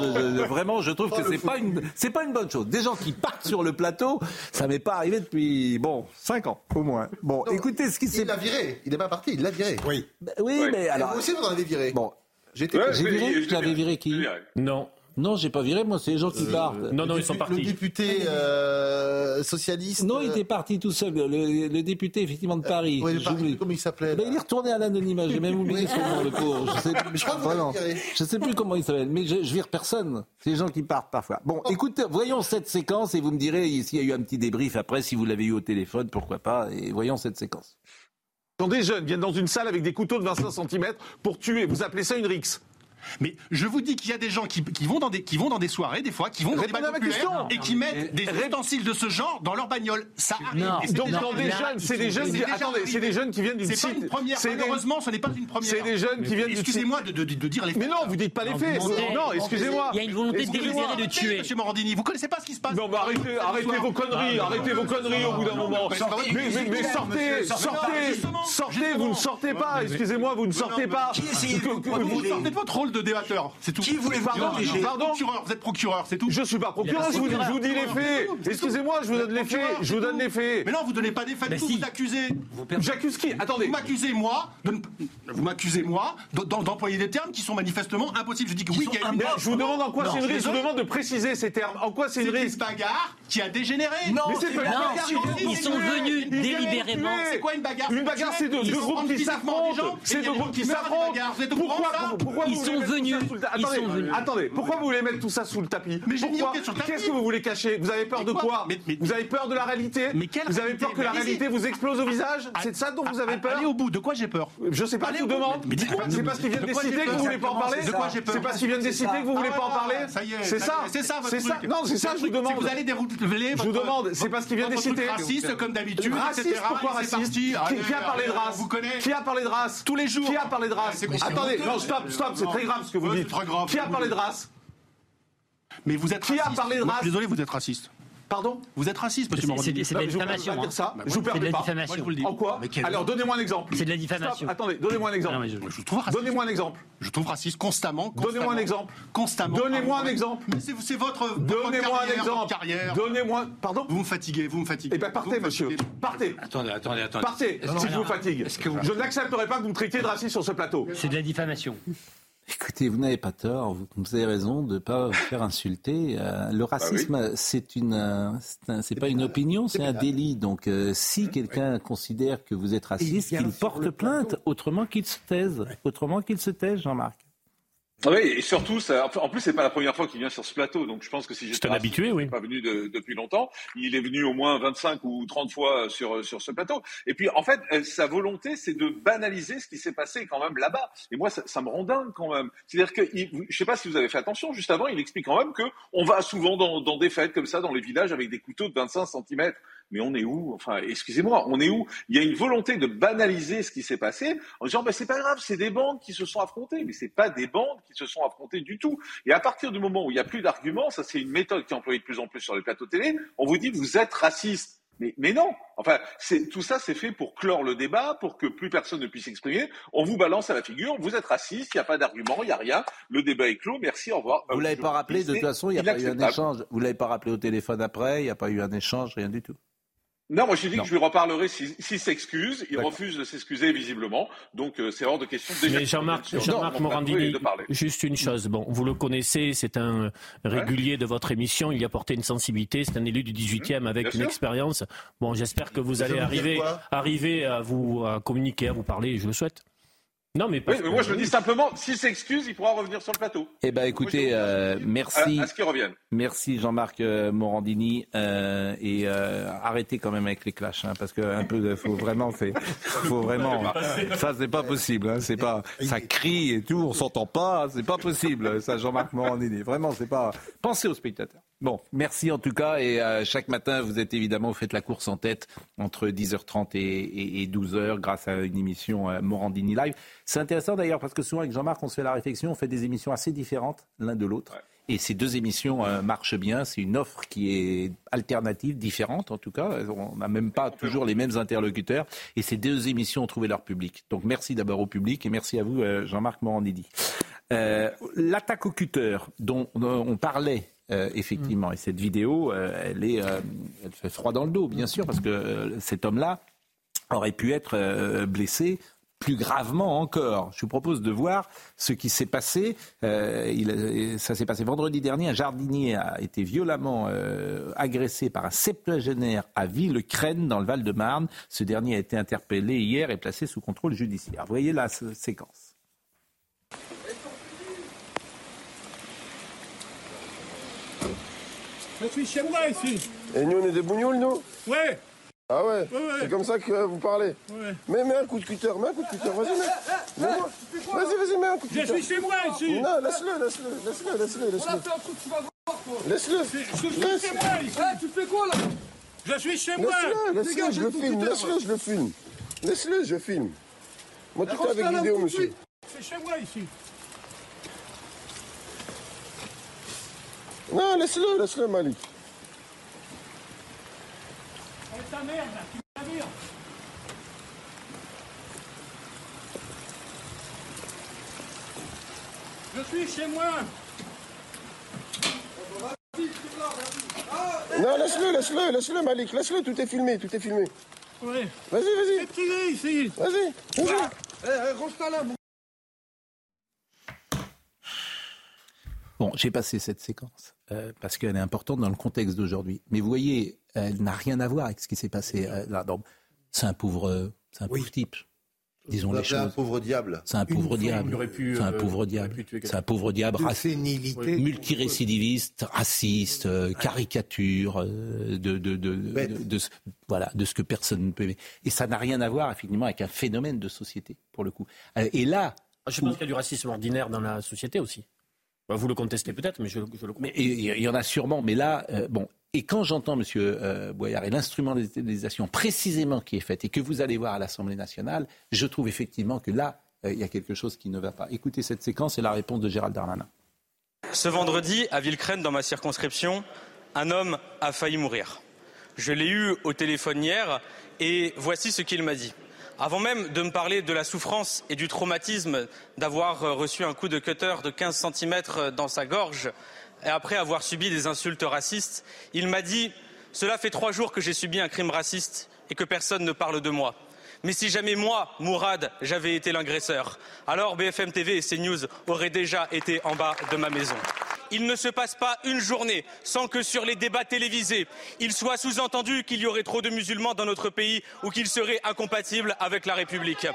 vraiment, je trouve que c'est pas une, c'est pas une bonne chose. Des gens qui partent sur le plateau, ça m'est pas arrivé depuis bon cinq ans au moins. Bon, écoutez ce qui s'est. Il l'a viré. Il n'est pas parti. Il l'a viré. Oui. Bah, oui, mais alors. vous aussi, vous en avez viré. Bon. J'ai viré Tu l'avais viré qui Non. Non, j'ai pas viré, moi, c'est les gens qui euh, partent. Non, non, ils sont partis. Le député euh, socialiste. Non, il était parti tout seul. Le, député, effectivement, de Paris. Oui, Paris comment il s'appelait Il est retourné à l'anonymat. J'ai même oublié son nom, le pauvre. Je sais, je, crois je sais plus comment il s'appelle, mais je, je vire personne. C'est les gens qui partent parfois. Bon, oh. écoutez, voyons cette séquence et vous me direz s'il y a eu un petit débrief après, si vous l'avez eu au téléphone, pourquoi pas. Et voyons cette séquence. Quand des jeunes viennent dans une salle avec des couteaux de 25 cm pour tuer, vous appelez ça une rixe mais je vous dis qu'il y a des gens qui, vont dans des, qui vont dans des soirées, des fois, qui vont dans des populaires et qui mettent des ustensiles de ce genre dans leur bagnole. Ça arrive. Donc dans des jeunes, c'est des jeunes qui, attendez, c'est des jeunes qui viennent d'une C'est pas une première. Malheureusement, ce n'est pas une première. C'est des jeunes qui viennent. Excusez-moi de, dire les faits. Mais non, vous dites pas les faits. Non, excusez-moi. Il y a une volonté délibérée de tuer. Monsieur Morandini, vous connaissez pas ce qui se passe. Non, mais arrêtez, arrêtez vos conneries, arrêtez vos conneries au bout d'un moment. Mais sortez, sortez, sortez. Vous ne sortez pas. Excusez-moi, vous ne sortez pas. Vous sortez votre rôle de débatteur, c'est tout. Qui voulez voir Pardon Procureur, vous êtes procureur, c'est tout. Je suis pas procureur, je vous, je vous dis les faits. Excusez-moi, je vous donne les faits. Je vous donne les faits. Mais non, vous donnez pas des faits, vous accusez. J'accuse qui? Attendez. Vous m'accusez moi, vous m'accusez moi d'employer des termes qui sont manifestement impossibles. Je dis que oui, il y a une. Je vous demande en quoi c'est une risque. Je vous demande de préciser ces termes. En quoi c'est une risque C'est une bagarre qui a dégénéré. Non, c'est pas une bagarre. Ils sont venus délibérément. C'est quoi une bagarre Une bagarre, c'est deux groupes qui s'affrontent. C'est deux groupes qui s'affrontent. Pourquoi Ils sont venus. Attendez, pourquoi vous voulez mettre tout ça sous le tapis Mais j'ai mis sur le tapis. Qu'est-ce que vous voulez cacher Vous avez peur de quoi Vous avez peur de la réalité Vous avez peur que la réalité vous explose au visage C'est de ça dont vous avez peur Allez au bout. De quoi j'ai peur Je sais pas. Je vous demande. C'est parce qu'ils viennent décider que vous voulez pas en parler. De quoi j'ai peur C'est parce qu'ils viennent décider que vous voulez pas en parler. Ça y est. C'est ça. C'est ça votre truc. Non, c'est ça. Je vous demande. Vous allez dérouler. Je vous demande. C'est parce qu'ils viennent décider. Raciste comme d'habitude. Raciste. Pourquoi raciste Qui a parlé de race Qui a parlé de race Tous les jours. Qui a parlé de race Attendez. Non, stop, stop. C'est très grave ce que vous dites. Qui a parlé de race? Mais vous êtes Qui a parlé de race Désolé, vous êtes raciste. Pardon? Vous êtes raciste, monsieur C'est C'est de la diffamation. Je hein. ça. Bah, Je vous permets pas. Moi, je vous le dis. En quoi? Alors, donnez-moi un exemple. C'est de la diffamation. Stop. Attendez, donnez-moi un exemple. Non, je- Je trouve raciste. Donnez-moi un exemple. Je trouve raciste constamment. Donnez-moi un constamment, exemple. Constamment. Donnez-moi un exemple. Mais c'est c'est votre. votre Donnez-moi un carrière, exemple. carrière. Donnez-moi. Pardon? Vous me fatiguez, vous me fatiguez. Eh bien, Vous partez, monsieur. Partez. Attendez, attendez, attendez. Partez, si je vous fatigue. Vous- Je n'accepterai pas que vous me traitiez de raciste sur ce plateau. C'est de la diffamation. Écoutez, vous n'avez pas tort, vous, vous avez raison de ne pas vous faire insulter. Euh, le racisme, c'est une, euh, c'est pas une opinion, c'est un délit. Donc, euh, si quelqu'un considère que vous êtes raciste, qu'il porte plainte, autrement qu'il se taise. Autrement qu'il se taise, Jean-Marc. Ah Oui, et surtout, ça, en plus, c'est pas la première fois qu'il vient sur ce plateau, donc je pense que si j'étais C'est un habitué, il oui. pas venu de- depuis longtemps. Il est venu au moins 25 ou 30 fois sur sur ce plateau. Et puis, en fait, euh, sa volonté, c'est de banaliser ce qui s'est passé quand même là-bas. Et moi, ça, ça me rend dingue quand même. C'est-à-dire que, il, je sais pas si vous avez fait attention, juste avant, il explique quand même que on va souvent dans, dans des fêtes comme ça, dans les villages, avec des couteaux de 25 cm. Mais on est où? Enfin, excusez-moi, on est où? Il y a une volonté de banaliser ce qui s'est passé en disant bah, c'est pas grave, c'est des bandes qui se sont affrontées, mais c'est pas des bandes qui se sont affrontées du tout. Et à partir du moment où il n'y a plus d'arguments, ça c'est une méthode qui est employée de plus en plus sur les plateaux télé, on vous dit vous êtes raciste. Mais, mais non, enfin, c'est, tout ça c'est fait pour clore le débat, pour que plus personne ne puisse s'exprimer. On vous balance à la figure, vous êtes raciste, il n'y a pas d'argument, il n'y a rien, le débat est clos, merci, au revoir. Vous l'avez pas rappelé, de toute façon, il n'y a pas eu un échange. Vous l'avez pas rappelé au téléphone après, il n'y a pas eu un échange, rien du tout. Non, moi j'ai dit Non. que je lui reparlerai s'il s'il s'excuse. Il D'accord. refuse de s'excuser visiblement. Donc euh, c'est hors de question déjà Mais Jean-Marc Jean-Marc Morandini, juste une chose. Bon, vous le connaissez, c'est un régulier de votre émission. Il y a porté une sensibilité. C'est un élu du 18e avec Mmh, bien une sûr. expérience. Bon, j'espère que vous allez arriver, arriver à vous à communiquer, à vous parler. Je le souhaite. Non, mais Oui, parce mais moi je le dis simplement, s'il s'excuse, il pourra revenir sur le plateau. Eh ben, écoutez, euh, merci. À, à ce qu'il revienne. Merci Jean-Marc euh, Morandini euh, et euh, arrêtez quand même avec les clashs hein, parce que un peu faut vraiment c'est faut vraiment ça c'est pas possible hein, c'est pas ça crie et tout on s'entend pas c'est pas possible ça Jean-Marc Morandini vraiment c'est pas pensez aux spectateurs. Bon, merci en tout cas et euh, chaque matin vous êtes évidemment vous faites la course en tête entre 10h30 et, et- et 12h grâce à une émission euh, Morandini live. C'est intéressant d'ailleurs parce que souvent avec Jean-Marc on se fait la réflexion, on fait des émissions assez différentes l'un de l'autre. Et ces deux émissions euh, marchent bien. C'est une offre qui est alternative, différente en tout cas. On n'a même pas toujours les mêmes interlocuteurs. Et ces deux émissions ont trouvé leur public. Donc merci d'abord au public et merci à vous, euh, Jean-Marc Morandini. L'attaque au cutter dont on parlait euh, effectivement, et cette vidéo, euh, elle, est, euh, elle fait froid dans le dos, bien sûr, parce que cet homme-là aurait pu être blessé plus gravement encore. Je vous propose de voir ce qui s'est passé. Il, ça s'est passé vendredi dernier. Un jardinier a été violemment agressé par un septuagénaire à Villecrène, dans le Val-de-Marne. Ce dernier a été interpellé hier et placé sous contrôle judiciaire. Vous voyez la séquence. Je suis chez moi ici. Et nous, on est des bougnoules, nous Ouais. Ah ouais, Ouais, ouais. C'est comme ça que euh, vous parlez Ouais. Mais mets un coup de cutter, mets un coup de cutter, vas-y, mets. Vas-y, vas-y, mets un coup de Je cutter. suis chez moi ici. Non, laisse-le, laisse-le, laisse-le, laisse-le, On a laisse-le. fait un truc, tu vas voir quoi. Laisse-le. Je suis Laisse. chez moi ici. tu fais quoi là Je suis chez moi. Laisse-le, laisse-le, Dégage je le filme, laisse-le, je le filme. Laisse-le, je filme. Moi, tout est avec vidéo, monsieur. C'est chez moi ici. Non, laisse-le, laisse-le, Malik. Ta merde là, tu vires. Je suis chez moi. Non, laisse-le, laisse-le, laisse-le, Malik, laisse-le, tout est filmé, tout est filmé. Oui. Vas-y, vas-y. C'est ici. Vas-y, vas-y. Eh, eh, là. Bon, j'ai passé cette séquence euh, parce qu'elle est importante dans le contexte d'aujourd'hui. Mais vous voyez, elle n'a rien à voir avec ce qui s'est passé euh, là. C'est un pauvre, c'est un pauvre type disons les choses. un pauvre diable. C'est un pauvre diable. C'est un pauvre diable. C'est un pauvre diable. Multirécidiviste, raciste, euh, caricature euh, de, de, de, de, voilà, de ce que personne ne peut aimer. Et ça n'a rien à voir, effectivement, avec un phénomène de société, pour le coup. Et là. Ah, je pense qu'il y a du racisme ordinaire dans la société aussi. Bah, vous le contestez peut-être, mais je, je le Mais il y en a sûrement. Mais là, bon, et quand j'entends, Monsieur euh, Boyard, et l'instrumentalisation précisément qui est faite et que vous allez voir à l'Assemblée nationale, je trouve effectivement que là, euh, il y a quelque chose qui ne va pas. Écoutez cette séquence et la réponse de Gérald Darmanin. Ce vendredi, à Villecrène, dans ma circonscription, un homme a failli mourir. Je l'ai eu au téléphone hier et voici ce qu'il m'a dit. Avant même de me parler de la souffrance et du traumatisme d'avoir reçu un coup de cutter de 15 cm dans sa gorge, et après avoir subi des insultes racistes, il m'a dit Cela fait trois jours que j'ai subi un crime raciste et que personne ne parle de moi. Mais si jamais moi, Mourad, j'avais été l'agresseur, alors BFM TV et CNews auraient déjà été en bas de ma maison. Il ne se passe pas une journée sans que sur les débats télévisés, il soit sous-entendu qu'il y aurait trop de musulmans dans notre pays ou qu'ils seraient incompatibles avec la République.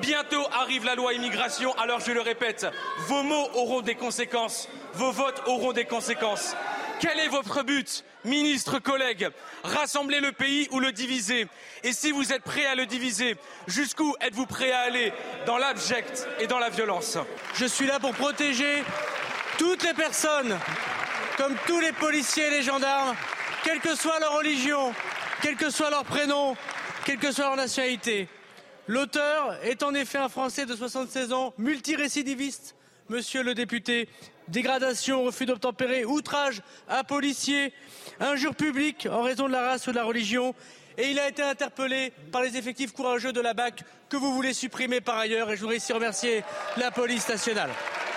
Bientôt arrive la loi immigration, alors je le répète, vos mots auront des conséquences, vos votes auront des conséquences. Quel est votre but ministres, collègues, rassembler le pays ou le diviser? Et si vous êtes prêts à le diviser, jusqu'où êtes-vous prêts à aller Dans l'abject et dans la violence? Je suis là pour protéger toutes les personnes, comme tous les policiers et les gendarmes, quelle que soit leur religion, quel que soit leur prénom, quelle que soit leur nationalité. L'auteur est en effet un Français de 76 ans, multirécidiviste, monsieur le député, dégradation, refus d'obtempérer, outrage à policier, injure publique en raison de la race ou de la religion. Et il a été interpellé par les effectifs courageux de la BAC que vous voulez supprimer par ailleurs. Et je voudrais ici remercier la police nationale.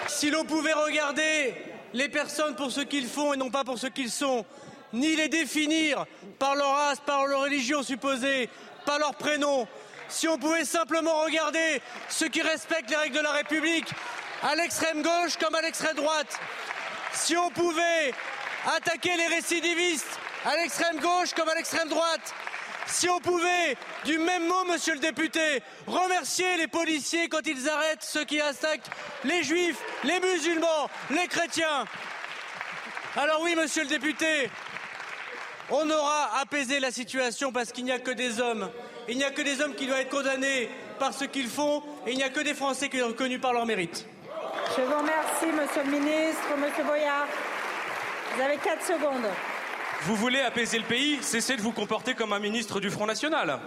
Si l'on pouvait regarder les personnes pour ce qu'ils font et non pas pour ce qu'ils sont, ni les définir par leur race, par leur religion supposée, par leur prénom, si on pouvait simplement regarder ceux qui respectent les règles de la République à l'extrême gauche comme à l'extrême droite. Si on pouvait attaquer les récidivistes à l'extrême gauche comme à l'extrême droite, si on pouvait, du même mot, monsieur le député, remercier les policiers quand ils arrêtent ceux qui attaquent les juifs, les musulmans, les chrétiens. Alors oui, monsieur le député, on aura apaisé la situation parce qu'il n'y a que des hommes. Il n'y a que des hommes qui doivent être condamnés par ce qu'ils font et il n'y a que des Français qui sont reconnus par leur mérite. Je vous remercie, Monsieur le Ministre. Monsieur Boyard, vous avez 4 secondes. Vous voulez apaiser le pays Cessez de vous comporter comme un ministre du Front National.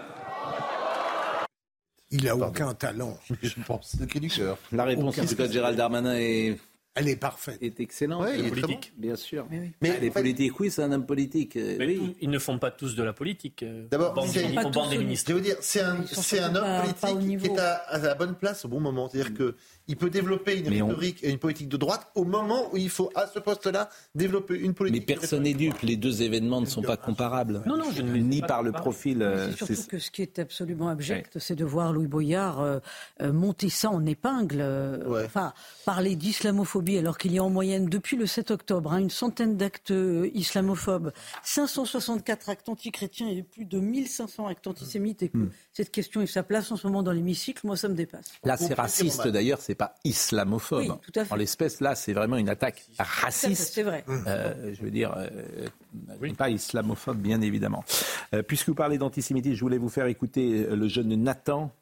Il n'a aucun talent. Je pense. Le du cœur. La réponse de Gérald Darmanin est elle est parfaite. Est excellente. Ouais, est politique. bien sûr. Mais, oui. mais elle est politique, oui, c'est un homme politique. Euh, oui. Ils ne font pas tous de la politique. Euh, D'abord, c'est des ministres. Je veux dire, c'est un, un, homme politique qui est à, à, la bonne place au bon moment. C'est-à-dire que il peut développer une rhétorique et une politique de droite au moment où il faut, à ce poste-là, développer une politique. Mais personne n'est dupe. Les deux événements ne sont pas comparables. Non, non, je ne ni par le profil. Euh, c'est surtout que ce qui est absolument abject, c'est de voir Louis Boyard euh, euh, monter ça en épingle. Enfin, parler d'islamophobie alors qu'il y a en moyenne depuis le 7 octobre hein, une centaine d'actes islamophobes, 564 actes antichrétiens et plus de 1500 actes antisémites. Et que hmm. cette question et sa place en ce moment dans l'hémicycle, moi, ça me dépasse. Là, c'est raciste d'ailleurs. C'est pas islamophobe. En l'espèce, là, c'est vraiment une attaque raciste. C'est vrai. Euh, je veux dire, euh, pas islamophobe, bien évidemment. Euh, puisque vous parlez d'antisémitisme, je voulais vous faire écouter le jeune Nathan.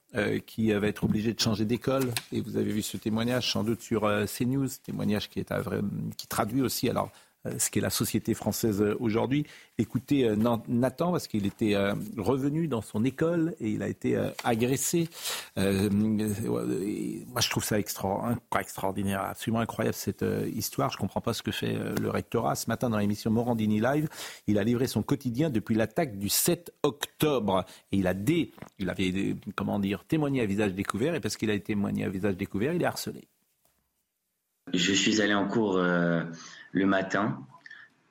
Qui va être obligé de changer d'école. Et vous avez vu ce témoignage sans doute sur CNews, témoignage qui, est qui traduit aussi alors euh, ce qu'est la société française euh, aujourd'hui. Écoutez euh, Nathan, parce qu'il était revenu dans son école et il a été agressé. moi, je trouve ça extraordinaire, absolument incroyable cette histoire. Je ne comprends pas ce que fait le rectorat. Ce matin, dans l'émission Morandini Live, il a livré son quotidien depuis l'attaque du 7 octobre. Et il a dé, il avait, comment dire, témoigné à visage découvert. Et parce qu'il a témoigné à visage découvert, il est harcelé. je suis allé en cours le matin.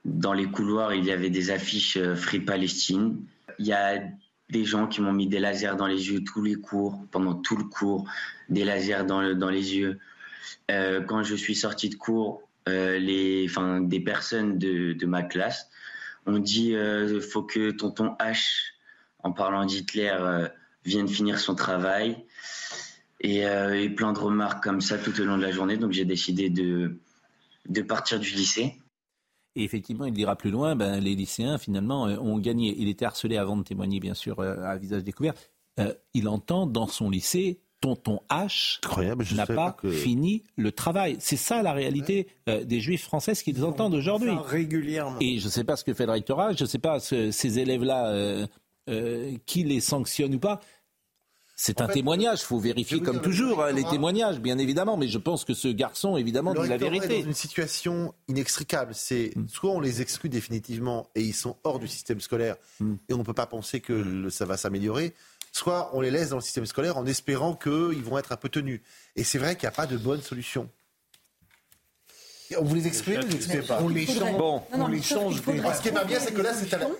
Dans les couloirs, il y avait des affiches Free Palestine. Il y a des gens qui m'ont mis des lasers dans les yeux tous les cours, pendant tout le cours, des lasers dans, les yeux. quand je suis sorti de cours, les, enfin, des personnes de, ma classe ont dit il faut que tonton H, en parlant d'Hitler, vienne finir son travail. Euh, et, plein de remarques comme ça tout au long de la journée. Donc j'ai décidé de, de partir du lycée. Et effectivement, il dira plus loin, ben, les lycéens, finalement, euh, ont gagné. Il était harcelé avant de témoigner, bien sûr, euh, à visage découvert. il entend dans son lycée, tonton H n'a pas, fini le travail. C'est ça la réalité des juifs français, ce qu'ils entendent aujourd'hui. Régulièrement. Et je ne sais pas ce que fait le rectorat, je ne sais pas ces élèves-là, qui les sanctionnent ou pas. C'est un témoignage, il faut vérifier comme toujours hein, les témoignages, bien évidemment, mais je pense que ce garçon, évidemment, dit la vérité. Est dans une situation inextricable. C'est hmm. soit on les exclut définitivement et ils sont hors du système scolaire hmm. et on ne peut pas penser que ça va s'améliorer, soit on les laisse dans le système scolaire en espérant qu'ils vont être un peu tenus. Et c'est vrai qu'il n'y a pas de bonne solution. On vous les exprime ou vous pas On les change. Bon, on les change. Ce qui est pas bien, c'est que là,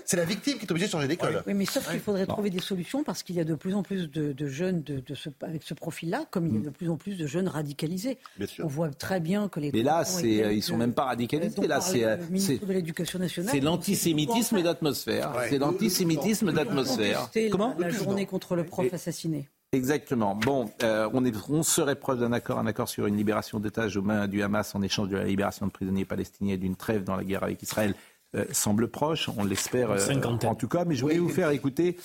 c'est la, victime qui est obligée de changer d'école. Oui, mais sauf qu'il faudrait trouver des solutions parce qu'il y a de plus en plus de, jeunes de, ce, avec ce profil-là, comme il y a mm. de plus en plus de jeunes radicalisés. On voit très bien que les. Mais là, c'est, euh, ils sont même pas radicalisés. Là, c'est euh, de l'Éducation nationale. C'est l'antisémitisme d'atmosphère. C'est l'antisémitisme d'atmosphère. Comment La journée contre le prof assassiné. Exactement. Bon, euh, on, est, on serait proche d'un accord, un accord sur une libération d'otages aux mains du Hamas en échange de la libération de prisonniers palestiniens et d'une trêve dans la guerre avec Israël. Euh, semble proche, on l'espère euh, en tout cas. Mais je voulais vous faire écouter.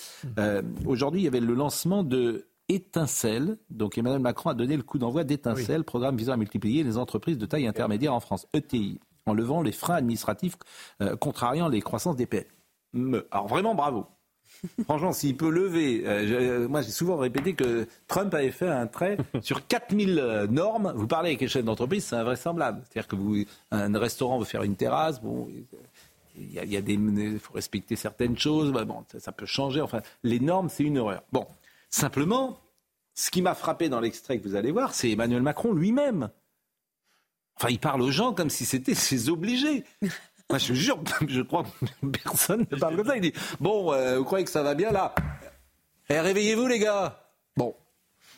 Aujourd'hui, il y avait le lancement de Étincelle. Donc Emmanuel Macron a donné le coup d'envoi d'Étincelle, programme visant à multiplier les entreprises de taille intermédiaire en France, ETI, en levant les freins administratifs contrariant les croissances des PME. Alors vraiment bravo. Franchement, s'il peut lever, euh, moi j'ai souvent répété que Trump avait fait un trait sur 4000 euh, normes. Vous parlez avec les chefs d'entreprise, c'est invraisemblable. C'est-à-dire que vous, un restaurant veut faire une terrasse, bon, il y a, des, il faut respecter certaines choses, bon, ça, peut changer. Enfin, les normes, c'est une horreur. Bon, simplement, ce qui m'a frappé dans l'extrait que vous allez voir, c'est Emmanuel Macron lui-même. Enfin, il parle aux gens comme si c'était ses obligés. Moi, je jure, je crois que personne ne parle comme ça. Il dit Bon, euh, vous croyez que ça va bien là? Eh, Réveillez-vous, les gars Bon.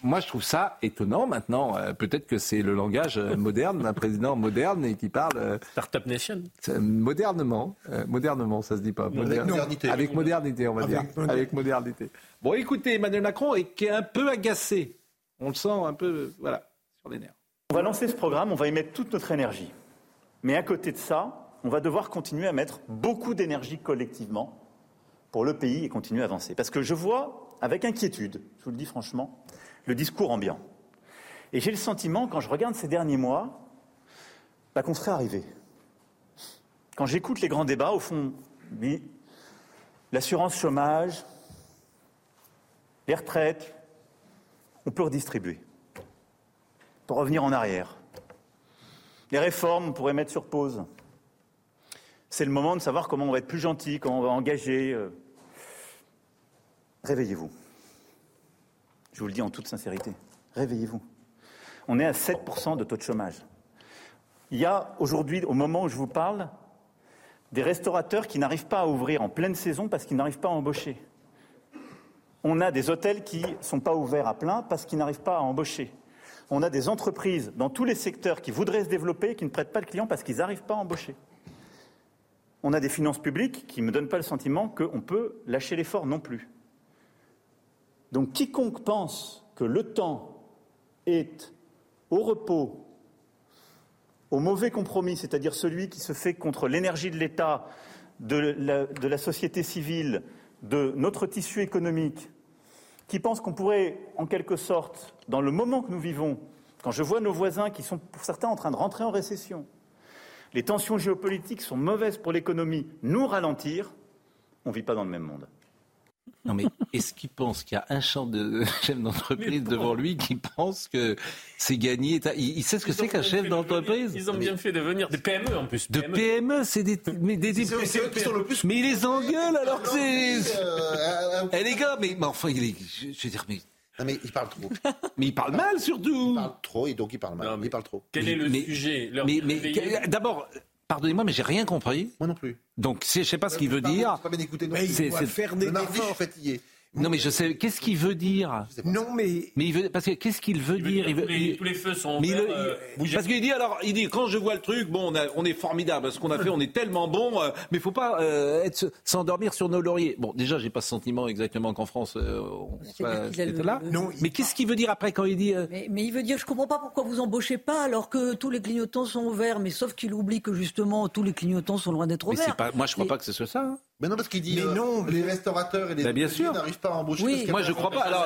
Moi, je trouve ça étonnant maintenant. Euh, peut-être que c'est le langage euh, moderne d'un président moderne et qui parle. Startup Nation. Modernement. modernement, ça se dit pas. modernité. Avec modernité, on va dire. Avec modernité. Bon, écoutez, Emmanuel Macron est, qui est un peu agacé. On le sent un peu, voilà, sur les nerfs. On va lancer ce programme, on va y mettre toute notre énergie. Mais à côté de ça, on va devoir continuer à mettre beaucoup d'énergie collectivement pour le pays et continuer à avancer. Parce que je vois avec inquiétude, je vous le dis franchement, le discours ambiant. Et j'ai le sentiment, quand je regarde ces derniers mois, bah, qu'on serait arrivé. Quand j'écoute les grands débats, au fond, l'assurance chômage, les retraites, on peut redistribuer. Pour revenir en arrière. Les réformes, on pourrait mettre sur pause c'est le moment de savoir comment on va être plus gentil, comment on va engager. Euh. Réveillez-vous. Je vous le dis en toute sincérité. Réveillez-vous. On est à 7% de taux de chômage. Il y a aujourd'hui, au moment où je vous parle, des restaurateurs qui n'arrivent pas à ouvrir en pleine saison parce qu'ils n'arrivent pas à embaucher. On a des hôtels qui ne sont pas ouverts à plein parce qu'ils n'arrivent pas à embaucher. On a des entreprises dans tous les secteurs qui voudraient se développer et qui ne prêtent pas de clients parce qu'ils n'arrivent pas à embaucher on a des finances publiques qui ne me donnent pas le sentiment qu'on peut lâcher l'effort non plus. Donc quiconque pense que le temps est au repos, au mauvais compromis, c'est-à-dire celui qui se fait contre l'énergie de l'État, de de la, société civile, de notre tissu économique, qui pense qu'on pourrait, en quelque sorte, dans le moment que nous vivons, quand je vois nos voisins qui sont pour certains en train de rentrer en récession, les tensions géopolitiques sont mauvaises pour l'économie, nous ralentir, on ne vit pas dans le même monde. Non mais est-ce qu'il pense qu'il y a un champ de chef d'entreprise devant lui qui pense que c'est gagné? Il, sait ce que c'est qu'un chef d'entreprise? Ils ont bien fait de venir des PME en plus. De PME, c'est des mais des, qui sont le plus. Mais il les engueule alors que c'est. Eh les gars, mais, enfin il est, je, veux dire mais Non, mais il parle trop. mais il parle mal surtout. Il parle trop et donc il parle mal. il parle trop. Quel est le sujet Mais, mais d'abord, pardonnez-moi, mais j'ai rien compris. Moi non plus. Donc, je ne sais pas ce qu'il veut dire. Pas bien écouté. C'est faire des mardi, je suis fatigué. Non, mais je sais. Qu'est-ce qu'il veut dire Non, mais. Mais il veut. Parce que qu'est-ce qu'il veut dire, il veut, tous, les, tous, les, feux sont. Mais ouverts, euh, parce qu'il dit alors, il dit quand je vois le truc, bon, on, a, on est formidable. Ce qu'on a fait, on est tellement bon, euh, mais faut pas euh, être s'endormir sur nos lauriers. Bon, déjà, j'ai pas ce sentiment exactement qu'en France, euh, on soit là. Non, mais qu'est-ce qu'il veut dire après quand il dit mais, mais, il veut dire, je comprends pas pourquoi vous embauchez pas alors que tous les clignotants sont ouverts, mais sauf qu'il oublie que justement tous les clignotants sont loin d'être ouverts. Pas, moi, je crois pas que ce soit ça. Hein. Mais non, parce qu'il dit mais non, les restaurateurs et les bah, n'arrivent pas à embaucher. Oui. Moi, je crois pas. Alors,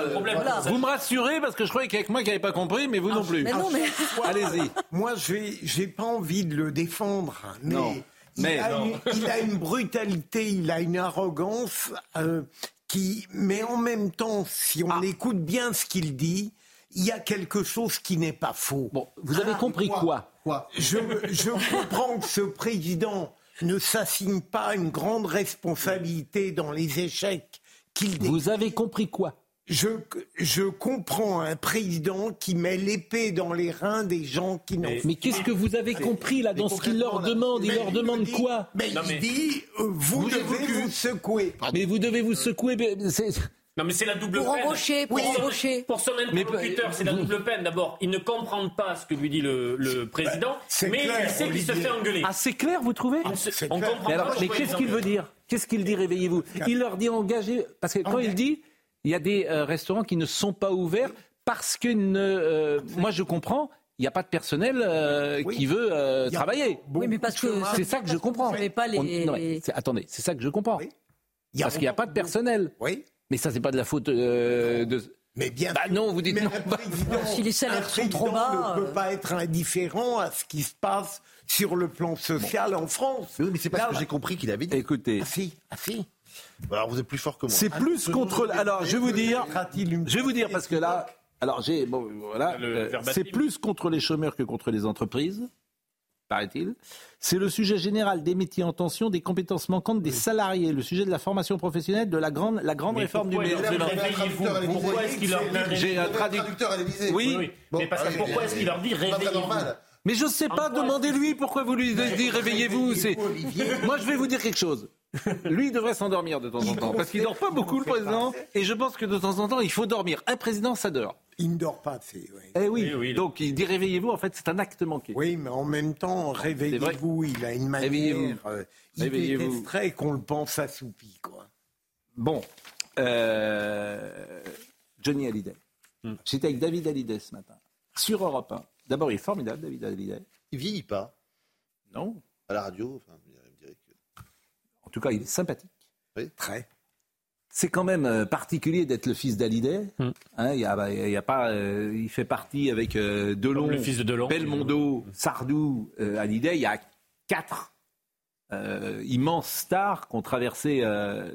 vous me rassurez parce que je croyais qu'avec moi qui n'avait pas compris, mais vous non plus. Mais non, mais... Allez-y. Moi, je n'ai pas envie de le défendre, mais, non. mais il, a une, il, a une, brutalité, il a une arrogance euh, qui, mais en même temps, si on ah. écoute bien ce qu'il dit, il y a quelque chose qui n'est pas faux. Bon, vous avez ah, compris quoi, quoi? Je, je comprends que ce président ne s'assigne pas une grande responsabilité dans les échecs qu'il Vous avez compris quoi? Je, je comprends un président qui met l'épée dans les reins des gens qui n'ont. Mais, mais qu'est-ce que vous avez compris là dans ce qu'il leur demande? Il leur demande quoi? Mais il dit euh, vous, devez vous secouer. Mais vous devez vous secouer. Non, mais c'est la double pour peine. Embaucher, pour embaucher. Pour son interlocuteur, c'est la double peine. D'abord, il ne comprend pas ce que lui dit le, le président, mais il sait qu'il se fait engueuler. Ah, c'est clair, vous trouvez ah, On comprend mais, alors, mais qu'est-ce qu'il veut dire? Qu'est-ce qu'il dit Réveillez-vous? Il leur dit engager. Parce que quand il dit, il y a des euh, restaurants qui ne sont pas ouverts parce que ne, euh, moi je comprends. Il n'y a pas de personnel euh, qui veut travailler. Oui, mais parce que c'est ça que je comprends. Pas les... non, attendez, c'est ça que je comprends. Parce qu'il n'y a pas de personnel. Oui. Mais ça, c'est pas de la faute euh, de. Mais bien bah non, vous dites non. si les salaires sont trop bas, ne peut pas être indifférent à ce qui se passe sur le plan social en France. Mais, oui, mais c'est pas ce que j'ai compris qu'il avait dit. Écoutez, ah si, ah si. Alors vous êtes plus fort que moi. C'est plus contre. Alors je vais vous dire, je vais vous dire parce que là, alors j'ai bon voilà, euh, c'est plus contre les chômeurs que contre les entreprises paraît-il. C'est le sujet général des métiers en tension, des compétences manquantes des salariés, le sujet de la formation professionnelle, de la grande, la grande réforme du meilleur Pourquoi est-ce qu'il leur dit J'ai un traducteur à l'Élysée. Oui, oui. mais parce que pourquoi est-ce qu'il leur dit réveillez-vous mais je ne sais pas, demandez-lui pourquoi vous lui dites réveillez-vous. Moi, je vais vous dire quelque chose. Lui, il devrait s'endormir de temps en temps, parce qu'il dort pas beaucoup, le président, et je pense que de temps en temps, il faut dormir. Un président, ça dort. Il ne dort pas assez. Oui. Eh oui. donc il dit réveillez-vous, en fait, c'est un acte manqué. Oui, mais en même temps, réveillez-vous, il a une manière euh, il détesterait qu'on le pense assoupi. Quoi. Bon, euh, Johnny Hallyday. Hmm. J'étais avec David Hallyday ce matin, sur Europe 1. D'abord, il est formidable, David Hallyday. Il vieillit pas. Non. À la radio, enfin, En tout cas, il est sympathique. Oui. Très c'est quand même euh, particulier d'être le fils d'Hallyday. Hmm. Hein, il, y a, pas, euh, il fait partie avec euh, Delon, le fils de Delon, Belmondo, Sardou, Hallyday. Il y a quatre immenses stars qui ont traversé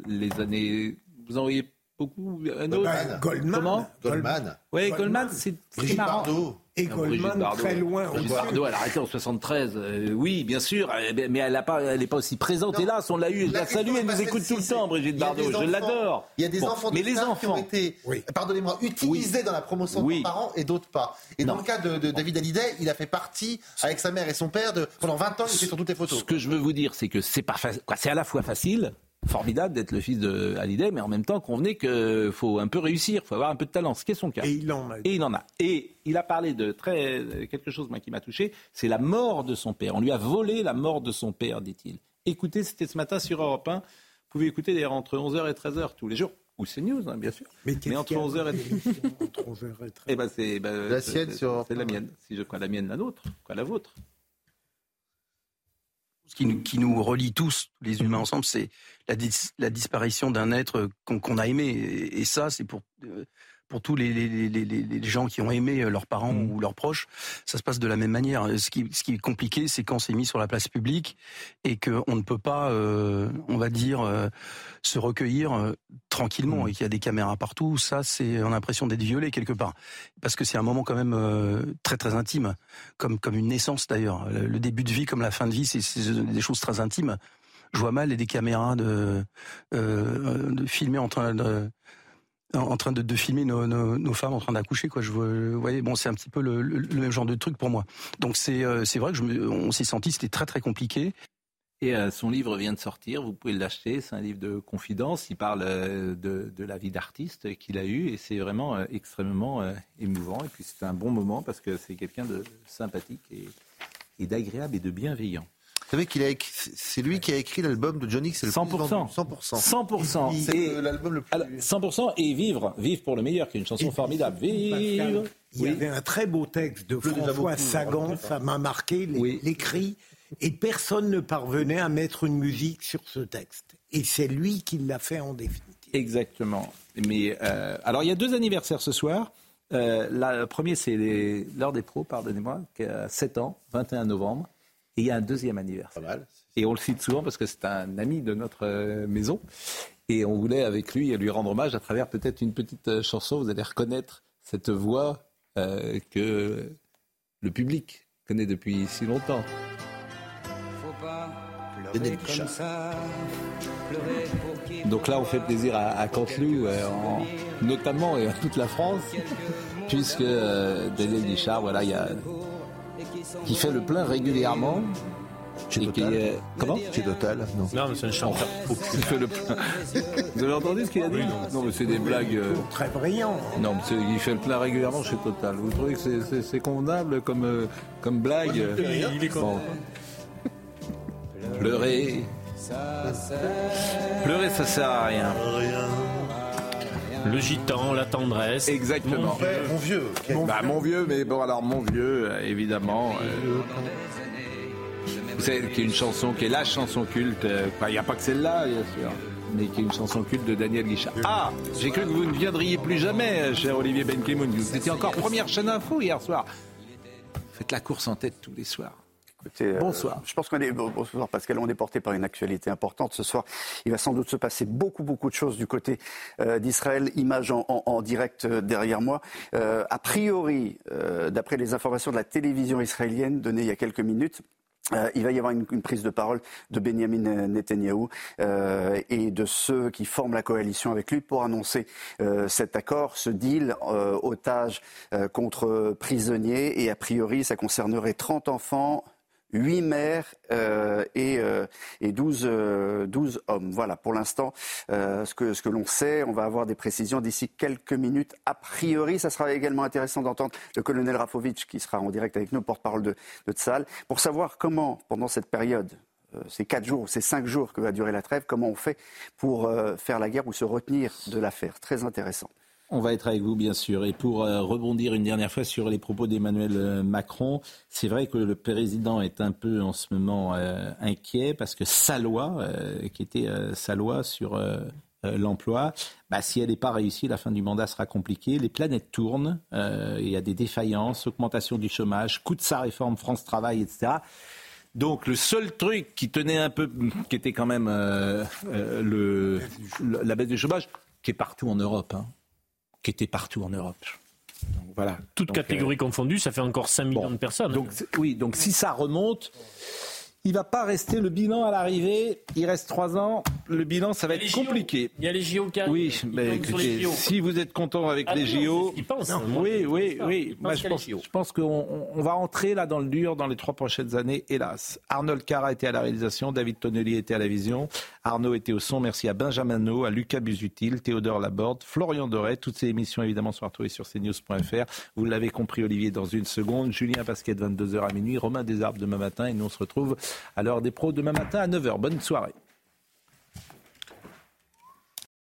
les années. Vous en voyez beaucoup Un autre? Goldman. Comment? Goldman. Oui, Goldman, c'est marrant. Et Goldman très loin. Brigitte Bardot, elle a arrêté en 73. Euh, oui, bien sûr, mais elle n'est pas, elle pas aussi présente. Hélas, on l'a eu, elle la salue, elle nous écoute tout le temps, Brigitte Bardot. Je l'adore. Il y a des enfants, mais les enfants qui ont été, pardonnez-moi, utilisés dans la promotion de leurs parents et d'autres pas. Et dans le cas de, David Hallyday, il a fait partie avec sa mère et son père de pendant 20 ans, il était sur toutes les photos. Ce que je veux vous dire, c'est que c'est pas c'est à la fois facile formidable d'être le fils de Hallyday, mais en même temps, convenez qu'il faut un peu réussir, il faut avoir un peu de talent, ce qui est son cas. Et il en a. Et il en a. Et il a parlé de très quelque chose moi, qui m'a touché, c'est la mort de son père. On lui a volé la mort de son père, dit-il. Écoutez, c'était ce matin sur Europe 1. Vous pouvez écouter d'ailleurs entre 11h et 13h tous les jours. Ou c'est News, hein, bien sûr. Mais, entre 11h et 13h. Eh ben c'est ben, la sienne sur C'est la mienne. Si je crois la mienne, la nôtre, quoi la vôtre ce qui nous, qui nous relie tous, les humains ensemble, c'est la, la disparition d'un être qu'on a aimé. Et, ça, c'est pour euh, pour tous les, les, les, les, gens qui ont aimé leurs parents mmh. ou leurs proches, ça se passe de la même manière. Ce qui, ce qui est compliqué, c'est quand c'est mis sur la place publique et qu'on ne peut pas, euh, on va dire, euh, se recueillir euh, tranquillement mmh. et qu'il y a des caméras partout. Ça, c'est on a l'impression d'être violé quelque part, parce que c'est un moment quand même très très intime, comme comme une naissance d'ailleurs. Le, début de vie comme la fin de vie, c'est des choses très intimes. Je vois mal des caméras de, de filmer en train de en, train de, filmer nos, femmes en train d'accoucher. Quoi. Vous voyez, bon, c'est un petit peu le, même genre de truc pour moi. Donc c'est c'est vrai que on s'est senti, c'était très très compliqué. Et son livre vient de sortir, vous pouvez l'acheter, c'est un livre de confidence, il parle de, de, la vie d'artiste qu'il a eue et c'est vraiment extrêmement émouvant. Et puis c'est un bon moment parce que c'est quelqu'un de sympathique et d'agréable et de bienveillant. Vous savez qu'il a c'est lui qui a écrit l'album de Johnny, c'est le 100%. 100%. 100%. C'est l'album le plus. 100% et Vivre, Vivre pour le meilleur, qui est une chanson formidable. Vivre. Il y avait un très beau texte de François Sagan, ça m'a marqué, l'écrit, et personne ne parvenait à mettre une musique sur ce texte. Et c'est lui qui l'a fait en définitive. Exactement. Mais euh, alors il y a deux anniversaires ce soir. Euh, le premier, c'est l'heure des pros, pardonnez-moi, qui a 7 ans, 21 novembre. Et il y a un deuxième anniversaire. Et on le cite souvent parce que c'est un ami de notre euh, maison. Et on voulait avec lui lui rendre hommage à travers peut-être une petite euh, chanson. Vous allez reconnaître cette voix euh, que le public connaît depuis si longtemps. Faut pas pleurer comme ça, Donc là, on fait plaisir à, Canteloup, notamment et à toute la France, puisque Daniel Guichard, voilà, il y a qui fait le plein régulièrement. Chez Total. comment Chez Total Non, non mais c'est un chanteur. Il fait le plein. Vous avez entendu ce qu'il a dit non. mais c'est des blagues. Euh, très brillant. Non, mais il fait le plein régulièrement chez Total. Vous trouvez que c'est convenable comme, euh, comme blague Il est bon. Pleurer. Pleurer, ça sert à rien. Rien. Le gitan, la tendresse. Exactement. Mon, vieux. Mon, bah, mon vieux, mais bon, alors mon vieux, euh, évidemment. Euh, vous savez, qui est une chanson, qui est la chanson culte. Euh, il n'y a pas que celle-là, bien sûr mais qui est une chanson culte de Daniel Guichard. Ah, j'ai cru que vous ne viendriez plus jamais, cher Olivier Benkemoun. Vous étiez encore première chaîne info hier soir. Faites la course en tête tous les soirs. Euh, bonsoir. je pense qu'on est bonsoir Pascal, on est porté par une actualité importante ce soir. Il va sans doute se passer beaucoup beaucoup de choses du côté euh, d'Israël. Image en, direct euh, derrière moi. a priori, d'après les informations de la télévision israélienne données il y a quelques minutes. il va y avoir une, prise de parole de Benjamin Netanyahou et de ceux qui forment la coalition avec lui pour annoncer cet accord, ce deal otage contre prisonniers. Et a priori, ça concernerait 30 enfants, 8 mères euh, et, euh, et 12, euh, hommes. Voilà, pour l'instant, euh, ce que, ce que l'on sait, on va avoir des précisions d'ici quelques minutes. A priori, ça sera également intéressant d'entendre le colonel Rafovitch, qui sera en direct avec nous, porte-parole de, de Tsal, pour savoir comment, pendant cette période, ces quatre jours, ces cinq jours que va durer la trêve, comment on fait pour faire la guerre ou se retenir de l'affaire. Très intéressant. On va être avec vous, bien sûr. Et pour euh, rebondir une dernière fois sur les propos d'Emmanuel euh, Macron, c'est vrai que le président est un peu en ce moment euh, inquiet parce que sa loi, qui était sa loi sur l'emploi, bah, si elle n'est pas réussie, la fin du mandat sera compliquée. Les planètes tournent, il y a des défaillances, augmentation du chômage, coût de sa réforme France Travail, etc. Donc le seul truc qui tenait un peu, qui était quand même la baisse du chômage, qui est partout en Europe. Hein qui était partout en Europe. voilà. Toutes catégories euh, confondues, ça fait encore 5 millions de personnes. Donc, oui, donc si ça remonte, il va pas rester le bilan à l'arrivée. Il reste trois ans. Le bilan, ça va être compliqué. Il y a les JO qui Oui, mais écoutez, si vous êtes content avec ah les JO, oui, oui, oui. je, pense, qu'on va entrer là dans le dur dans les trois prochaines années, hélas. Arnold Cara était à la réalisation, David Tonnelly était à la vision, Arnaud était au son. Merci à Benjamin à Lucas Busutil, Théodore Laborde, Florian Doré. Toutes ces émissions évidemment sont retrouvées sur cnews.fr. Vous l'avez compris, Olivier, dans une seconde. Julien Pasquet, 22h à minuit. Romain Desarbes demain matin. Et nous on se retrouve l'heure des pros demain matin à 9h. Bonne soirée.